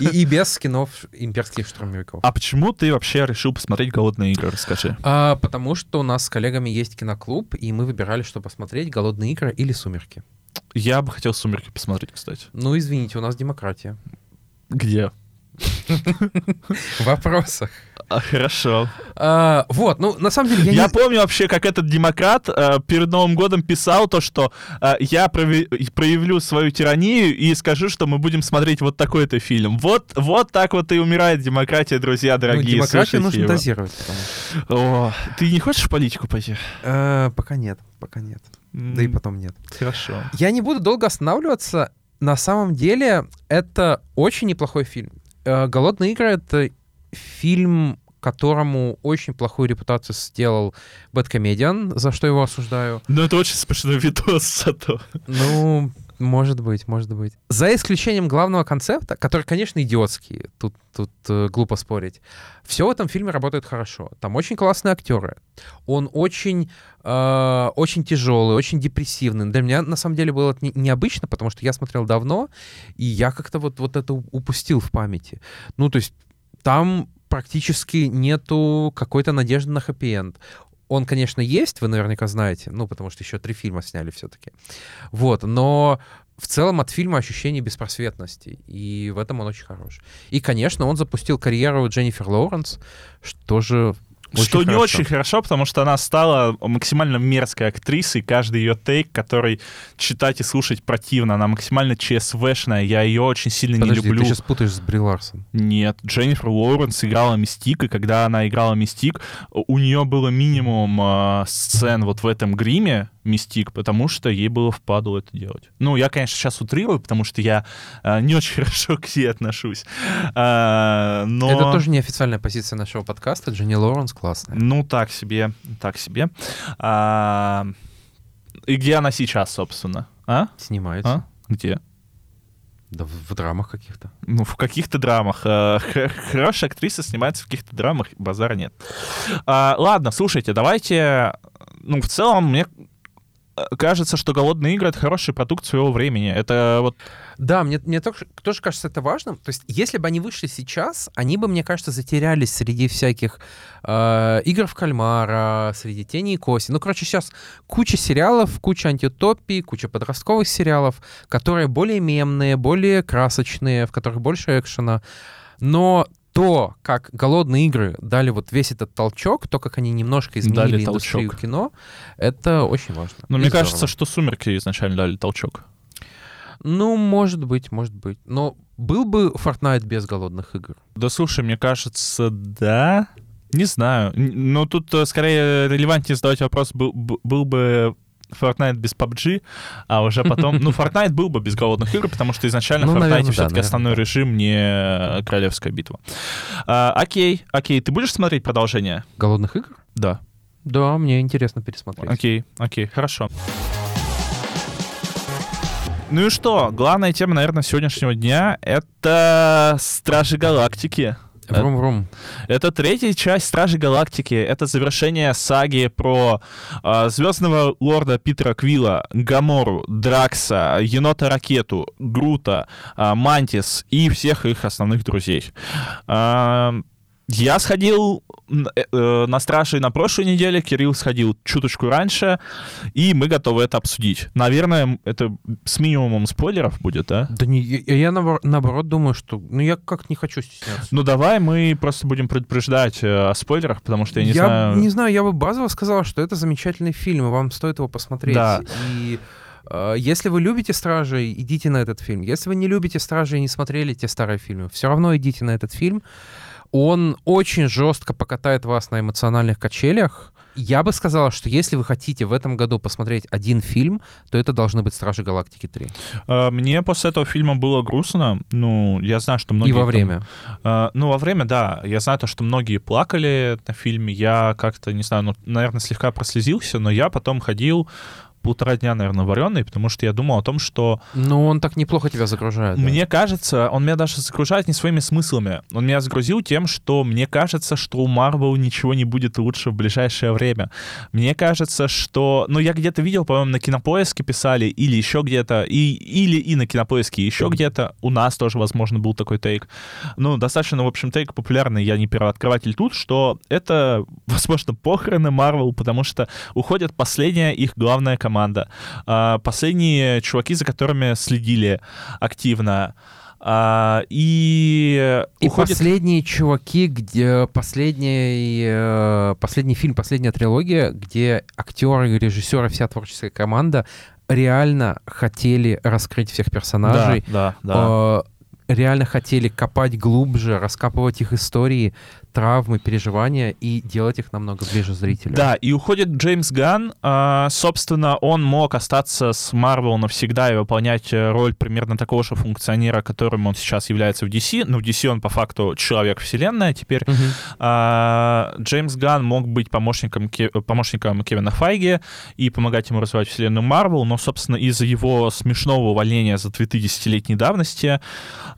И, и без скинов имперских штурмовиков. А почему ты вообще решил посмотреть голодные игры? Расскажи. А, потому что у нас с коллегами есть киноклуб, и мы выбирали, что посмотреть «Голодные игры» или «Сумерки». Я бы хотел «Сумерки» посмотреть, кстати. Ну, извините, у нас демократия. Где? В вопросах. А, хорошо. А, вот, ну, на самом деле, я, Я, не... помню вообще, как этот демократ э, перед Новым годом писал то, что э, я прове- проявлю свою тиранию и скажу, что мы будем смотреть вот такой-то фильм. Вот, вот так вот и умирает демократия, друзья Ну, дорогие. демократию слушайте нужно его. дозировать. потому О, ты не хочешь в политику пойти? Э, пока нет, пока нет. Да и потом нет. Хорошо. Я не буду долго останавливаться. На самом деле, это очень неплохой фильм. Э, «Голодные игры» — это фильм, которому очень плохую репутацию сделал Бэткомедиан, за что его осуждаю. Ну, это очень смешной видос зато. Ну, может быть, может быть. За исключением главного концепта, который, конечно, идиотский, тут, тут э, глупо спорить, все в этом фильме работает хорошо. Там очень классные актеры. Он очень, э, очень тяжелый, очень депрессивный. Для меня, на самом деле, было это не- необычно, потому что я смотрел давно, и я как-то вот, вот это упустил в памяти. Ну, то есть там практически нету какой-то надежды на хэппи-энд. Он, конечно, есть, вы наверняка знаете, ну, потому что еще три фильма сняли все-таки. Вот, но в целом от фильма ощущение беспросветности, и в этом он очень хорош. И, конечно, он запустил карьеру Дженнифер Лоуренс, что же очень что не хорошо. очень хорошо, потому что она стала максимально мерзкой актрисой. Каждый ее тейк, который читать и слушать противно, она максимально ЧСВшная. Я ее очень сильно Подожди, не люблю. ты сейчас путаешь с Бри Ларсон. Нет, Дженнифер Лоуренс играла Мистик, и когда она играла Мистик, у нее было минимум э, сцен вот в этом гриме Мистик, потому что ей было впадло это делать. Ну, я, конечно, сейчас утрирую, потому что я э, не очень хорошо к ней отношусь. А, но... Это тоже неофициальная позиция нашего подкаста. Дженни Лоуренс классная. Ну, так себе, так себе. А, И где она сейчас, собственно? А? Снимается. А? Где? Да в, в драмах каких-то. Ну, в каких-то драмах. Э, Хорошая актриса снимается в каких-то драмах, базара нет. А, ладно, слушайте, давайте... Ну, в целом, мне кажется, что «Голодные игры» — это хороший продукт своего времени. Это вот... Да, мне, мне тоже, тоже кажется это важным. То есть, если бы они вышли сейчас, они бы, мне кажется, затерялись среди всяких э, игр в кальмара, среди тени и коси. Ну, короче, сейчас куча сериалов, куча антиутопий, куча подростковых сериалов, которые более мемные, более красочные, в которых больше экшена. Но то, как голодные игры дали вот весь этот толчок, то, как они немножко изменили Дали индустрию толчок. кино, это очень важно. Но И мне здорово. кажется, что «Сумерки» изначально дали толчок. Ну, может быть, может быть. Но был бы Fortnite без голодных игр? Да слушай, мне кажется, да. Не знаю. Но тут э, скорее релевантнее задавать вопрос, был, был бы Fortnite без PUBG, а уже потом... Ну, Fortnite был бы без голодных игр, потому что изначально Ну, в Fortnite наверное, да, все-таки наверное, основной да. режим не королевская битва. А, окей, окей. Ты будешь смотреть продолжение? Голодных игр? Да. Да, мне интересно пересмотреть. Окей, окей, хорошо. Ну и что? Главная тема, наверное, сегодняшнего дня — это Стражи Галактики. Врум-врум. Это третья часть Стражей Галактики. Это завершение саги про а, Звездного Лорда Питера Квилла, Гамору, Дракса, Енота Ракету, Грута, а, Мантис и всех их основных друзей. А, я сходил э, э, на Стражи на прошлой неделе, Кирилл сходил чуточку раньше, и мы готовы это обсудить. Наверное, это с минимумом спойлеров будет, да? Да не, я, я наобор- наоборот думаю, что... Ну, я как не хочу стесняться. Ну давай мы просто будем предупреждать э, о спойлерах, потому что я не я знаю... не знаю, я бы базово сказал, что это замечательный фильм, и вам стоит его посмотреть. Да. И если вы любите «Стражей», идите на этот фильм. Если вы не любите «Стражей» и не смотрели те старые фильмы, все равно идите на этот фильм. Он очень жестко покатает вас на эмоциональных качелях. Я бы сказала, что если вы хотите в этом году посмотреть один фильм, то это должны быть «Стражи Галактики 3». Э, Мне после этого фильма было грустно. Ну, я знаю, что многие... И во там- время. Э, Ну, во время, да. Я знаю то, что многие плакали на фильме. Я как-то, не знаю, ну, наверное, слегка прослезился, но я потом ходил полтора дня, наверное, вареный, потому что я думал о том, что Но он так неплохо тебя загружает. да. Мне кажется, он меня даже загружает не своими смыслами. Он меня загрузил тем, что мне кажется, что у Марвел ничего не будет лучше в ближайшее время. Мне кажется, что... Ну, я где-то видел, по-моему, на Кинопоиске писали, или еще где-то, и, или и на Кинопоиске, и еще где-то. У нас тоже, возможно, был такой тейк. Ну, достаточно, в общем, тейк популярный, я не первооткрыватель тут, что это, возможно, похороны Марвел, потому что уходит последняя их главная команда. А, Последние чуваки, за которыми следили активно. А, И, И уходит... последние чуваки, где последний, э, последний фильм, последняя трилогия, где актеры, режиссеры, вся творческая команда реально хотели раскрыть всех персонажей, Да, да, да. э, реально хотели копать глубже, раскапывать их истории, травмы, переживания и делать их намного ближе зрителю. Да, и уходит Джеймс Ганн. А, Собственно, он мог остаться с Марвел навсегда и выполнять э, роль примерно такого же функционера, которым он сейчас является в DC. Но в DC он по факту человек-вселенная теперь. Мгм. А, Джеймс Ганн мог быть помощником, Ке- помощником Кевина Файги и помогать ему развивать вселенную Марвел, но, собственно, из-за его смешного увольнения за твиты десятилетней давности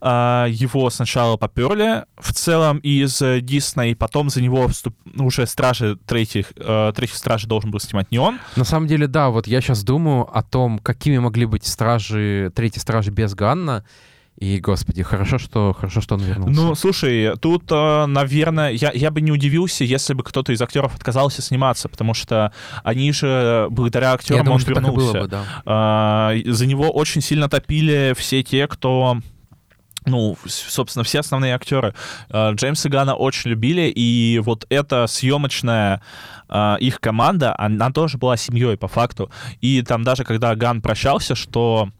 а, его сначала поперли в целом из э, Дисней, потом за него вступ- ну, уже Стражи третьих, э, третьих Стражей должен был снимать не он. На самом деле, да, вот я сейчас думаю о том, какими могли быть стражи, третьи стражи без Ганна. И, господи, хорошо, что, хорошо, что он вернулся. Ну, слушай, тут, э, наверное, я, я бы не удивился, если бы кто-то из актеров отказался сниматься, потому что они же, благодаря актерам, я думаю, он и вернулся. бы, да. А, За него очень сильно топили все те, кто ну, собственно, все основные актеры А, Джеймса Гана очень любили, и вот эта съемочная а, их команда, она тоже была семьей по факту. И там даже когда Ган прощался, что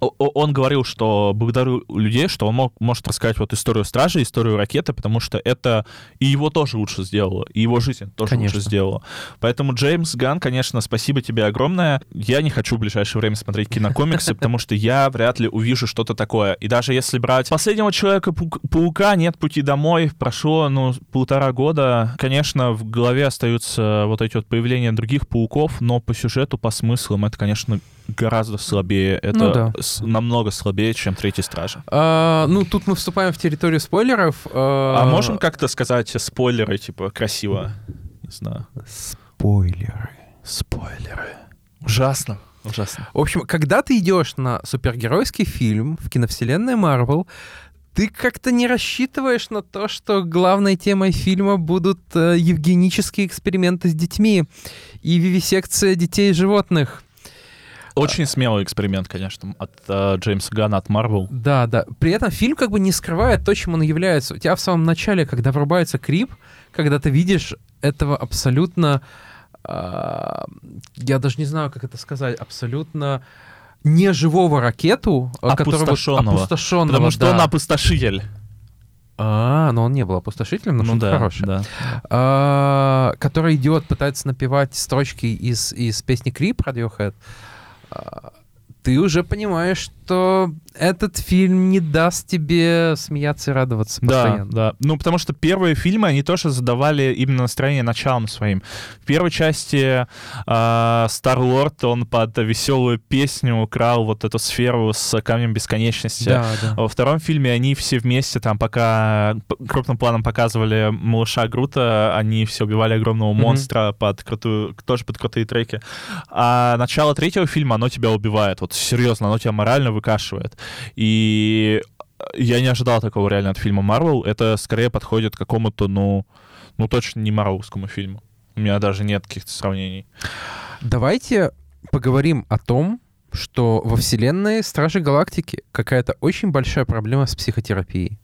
он говорил, что благодарю людей, что он мог, может рассказать вот историю Стражи, историю ракеты, потому что это и его тоже лучше сделало, и его жизнь тоже Конечно. лучше сделала. Поэтому, Джеймс Ган, конечно, спасибо тебе огромное. Я не хочу в ближайшее время смотреть кинокомиксы, потому что я вряд ли увижу что-то такое. И даже если брать последнего Человека-паука, нет пути домой, прошло, ну, полтора года, конечно, в голове остаются вот эти вот появления других пауков, но по сюжету, по смыслам, это, конечно, гораздо слабее. Это Ну да. с- намного слабее, чем Третий Стража. А, ну, тут мы вступаем в территорию спойлеров. А можем как-то сказать спойлеры, типа, красиво? Не знаю. Спойлеры. Спойлеры. Ужасно. Ужасно. В общем, когда ты идешь на супергеройский фильм в киновселенной Марвел, ты как-то не рассчитываешь на то, что главной темой фильма будут э, евгенические эксперименты с детьми и вивисекция детей и животных. Очень смелый эксперимент, конечно, от э, Джеймса Ганна, от Марвел. Да, да. При этом фильм как бы не скрывает то, чем он является. У тебя в самом начале, когда врубается крип, когда ты видишь этого абсолютно... э, я даже не знаю, как это сказать, абсолютно неживого ракету, э, которого- Опустошенного. опустошенного, Потому что да. он опустошитель. А, но он не был опустошителем, но ну что-то да, хорошее. да. А, который идет, пытается напевать строчки из, из песни Крип Radiohead, а, ты уже понимаешь, что этот фильм не даст тебе смеяться и радоваться Да, постоянно. да. Ну, потому что первые фильмы, они тоже задавали именно настроение началом своим. В первой части Стар-Лорд, он под веселую песню украл вот эту сферу с камнем бесконечности. Да, да. Во втором фильме они все вместе там пока крупным планом показывали малыша Грута, они все убивали огромного Мгм. монстра под крутую, тоже под крутые треки. А начало третьего фильма, оно тебя убивает. Вот серьезно, оно тебя морально выкашивает. И я не ожидал такого реально от фильма Марвел. Это скорее подходит к какому-то, ну, ну точно не марвелскому фильму. У меня даже нет каких-то сравнений. Давайте поговорим о том, что во вселенной Стражи Галактики какая-то очень большая проблема с психотерапией.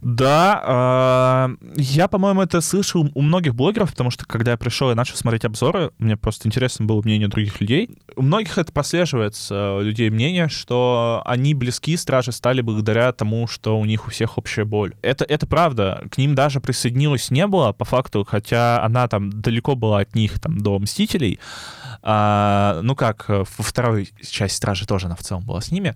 Да, а, я, по-моему, это слышал у многих блогеров, потому что когда я пришел и начал смотреть обзоры, мне просто интересно было мнение других людей. У многих это прослеживается, у людей мнение, что они близки, стражи стали благодаря тому, что у них у всех общая боль. Это, это правда. К ним даже присоединилась не было, по факту, хотя она там далеко была от них, там, до Мстителей. А, ну как, э, во второй части Стражи тоже она в целом была с ними.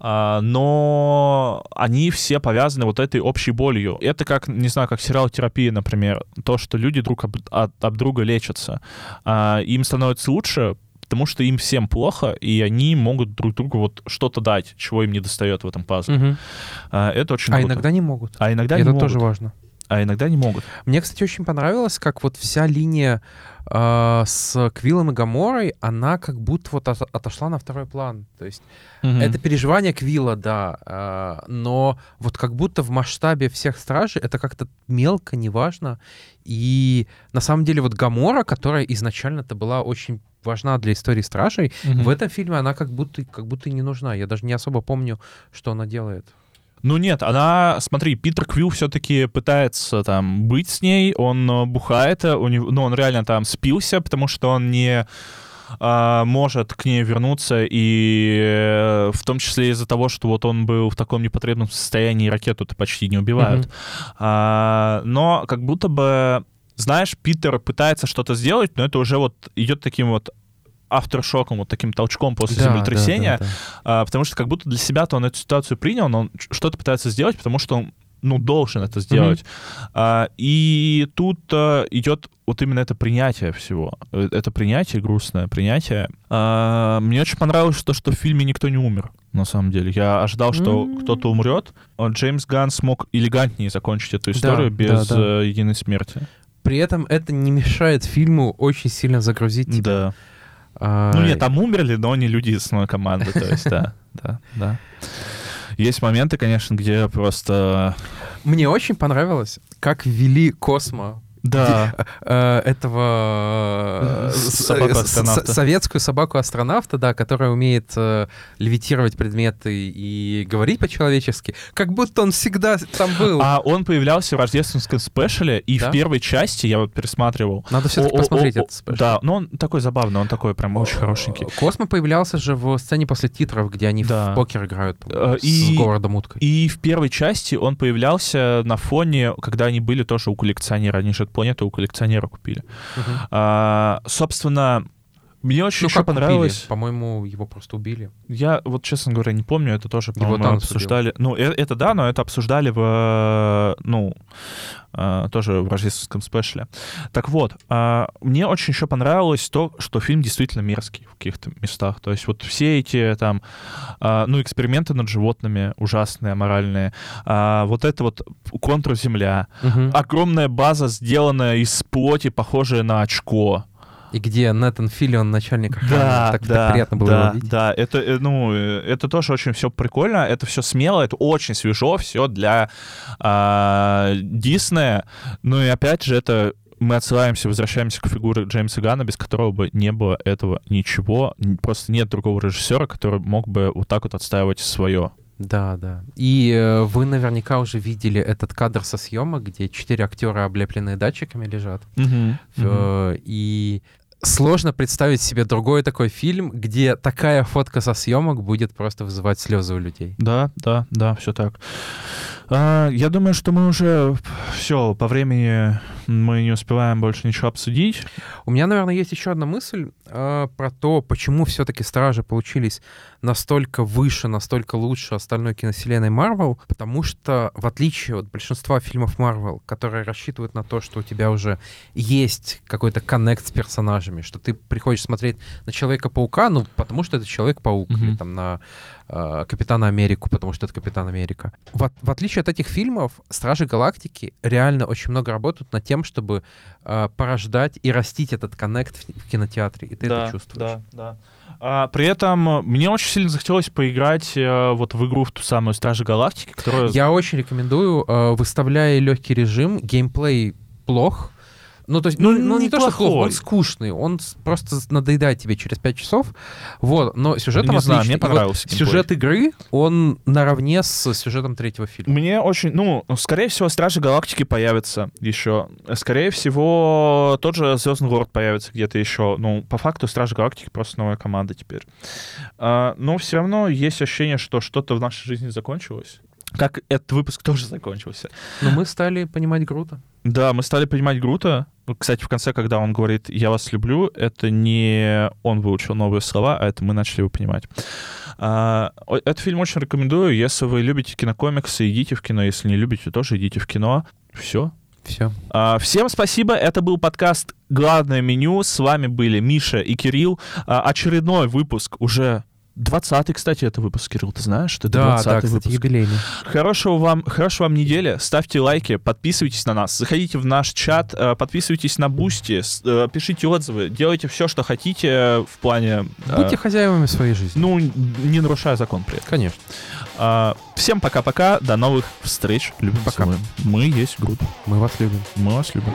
А, но они все повязаны вот этой общей болью. Это как, не знаю, как сериал терапия, например. То, что люди друг об, от, об друга лечатся. А, им становится лучше, потому что им всем плохо, и они могут друг другу вот что-то дать, чего им не достает в этом пазле. А, это очень А круто. иногда не могут. А иногда это не могут. тоже важно. А иногда не могут. Мне, кстати, очень понравилось, как вот вся линия э, с Квиллом и Гаморой, она как будто вот от- отошла на второй план. То есть это переживание Квилла, да, э, но вот как будто в масштабе всех стражей это как-то мелко, неважно. И на самом деле вот Гамора, которая изначально-то была очень важна для истории стражей, Мгм. в этом фильме она как будто, как будто не нужна. Я даже не особо помню, что она делает. Ну нет, она, смотри, Питер Квилл все-таки пытается там быть с ней, он э, бухает, э, у него, ну он реально там спился, потому что он не а, может к ней вернуться, и э, в том числе из-за того, что вот он был в таком непотребном состоянии, ракету-то почти не убивают. А, но как будто бы, знаешь, Питер пытается что-то сделать, но это уже вот идет таким вот авторшоком, вот таким толчком после Да, землетрясения, да, да, а, потому что как будто для себя-то он эту ситуацию принял, но он что-то пытается сделать, потому что он ну, должен это сделать. А, и тут а, идет вот именно это принятие всего. Э, Это принятие, грустное принятие. А, мне очень понравилось то, что в фильме никто не умер, на самом деле. Я ожидал, что М. кто-то умрет. А Джеймс Ганн смог элегантнее закончить эту историю Да, без да, да. э, единой смерти. При этом это не мешает фильму очень сильно загрузить тебя. Да. А, Ну нет, там умерли, но не люди из основной команды. То есть, да, да, да. Есть моменты, конечно, где просто... Мне очень понравилось, как ввели Космо Да, этого советскую собаку-астронавта, да, которая умеет э, левитировать предметы и говорить по-человечески, как будто он всегда там был. а он появлялся в рождественском спешле, и в первой части, я вот пересматривал, Надо все-таки посмотреть этот спешл. Да, но он такой забавный, он такой прям очень хорошенький. Космо появлялся же в сцене после титров, где они в покер играют Э, с Говардом Уткой. И в первой части он появлялся на фоне, когда они были тоже у коллекционера. Они же планету у коллекционера купили. Мгм. А, собственно, мне очень Ну, еще понравилось. По-моему, его просто убили. Я вот, честно говоря, не помню, это тоже, Его по-моему, Танос обсуждали. Ну, э- это да, но это обсуждали в, э, ну, э, тоже в рождественском спешле. Так вот, а, мне очень еще понравилось то, что фильм действительно мерзкий в каких-то местах. То есть вот все эти там, ну, эксперименты над животными ужасные, аморальные. А, вот это вот контрземля. Мгм. Огромная база, сделанная из плоти, похожая на очко. И где Нэтан Филлион, начальник охраны. Да, так, так да, приятно было да, его видеть. да, это, э, ну, э, это тоже очень все прикольно, это все смело, это очень свежо, все для а, Диснея. Ну и опять же, это мы отсылаемся, возвращаемся к фигуре Джеймса Гана, без которого бы не было этого ничего. Просто нет другого режиссера, который мог бы вот так вот отстаивать свое. Да, да. И э, вы наверняка уже видели этот кадр со съемок, где четыре актера, облепленные датчиками, лежат. Угу, Э, И сложно представить себе другой такой фильм, где такая фотка со съемок будет просто вызывать слезы у людей. Да, да, да, все так. А, я думаю, что мы уже все по времени мы не успеваем больше ничего обсудить. У меня, наверное, есть еще одна мысль э, про то, почему все-таки Стражи получились настолько выше, настолько лучше остальной киновселенной Марвел, потому что, в отличие от большинства фильмов Марвел, которые рассчитывают на то, что у тебя уже есть какой-то коннект с персонажами, что ты приходишь смотреть на Человека-паука, ну, потому что это Человек-паук, Мгм. или там на э, Капитана Америку, потому что это Капитан Америка. В, от- в отличие от этих фильмов, Стражи Галактики реально очень много работают над тем, чтобы э, порождать и растить этот коннект в, в кинотеатре, и ты да, это чувствуешь. Да, да. А, при этом э, мне очень сильно захотелось поиграть э, вот в игру в ту самую Стражи Галактики, которая... Я очень рекомендую, э, выставляя легкий режим, геймплей плох. Ну, то есть, ну, Ну, ну, не то, что плохо, неплохой. он скучный, он просто надоедает тебе через 5 часов. Вот, но сюжет там Не знаю, отличный. мне вот понравился геймплей. сюжет игры, он наравне с сюжетом третьего фильма. Мне очень, ну, скорее всего, Стражи Галактики появятся еще. Скорее всего, тот же Звездный город появится где-то еще. Ну, по факту, Стражи Галактики просто новая команда теперь. А, но все равно есть ощущение, что что-то в нашей жизни закончилось. Как этот выпуск тоже закончился. Но мы стали понимать Грута. Да, мы стали понимать Грута. Кстати, в конце, когда он говорит «я вас люблю», это не он выучил новые слова, а это мы начали его понимать. А, этот фильм очень рекомендую. Если вы любите кинокомиксы, идите в кино. Если не любите, тоже идите в кино. Все. Все. А, Всем спасибо. Это был подкаст «Главное меню». С вами были Миша и Кирилл. А, Очередной выпуск уже 20-й, кстати, это выпуск, Кирилл, ты знаешь, это Да, 20 да, кстати, выпуск. юбилейный. Хорошего вам, хорошего вам недели. Ставьте лайки, подписывайтесь на нас, заходите в наш чат, э, подписывайтесь на Бусти, э, пишите отзывы, делайте все, что хотите в плане... э, Будьте хозяевами своей жизни. ну, не нарушая закон при этом. Конечно. А, Всем пока-пока, до новых встреч. Любим, Пока. целуем. Мы есть Грут. Мы вас любим. Мы вас любим.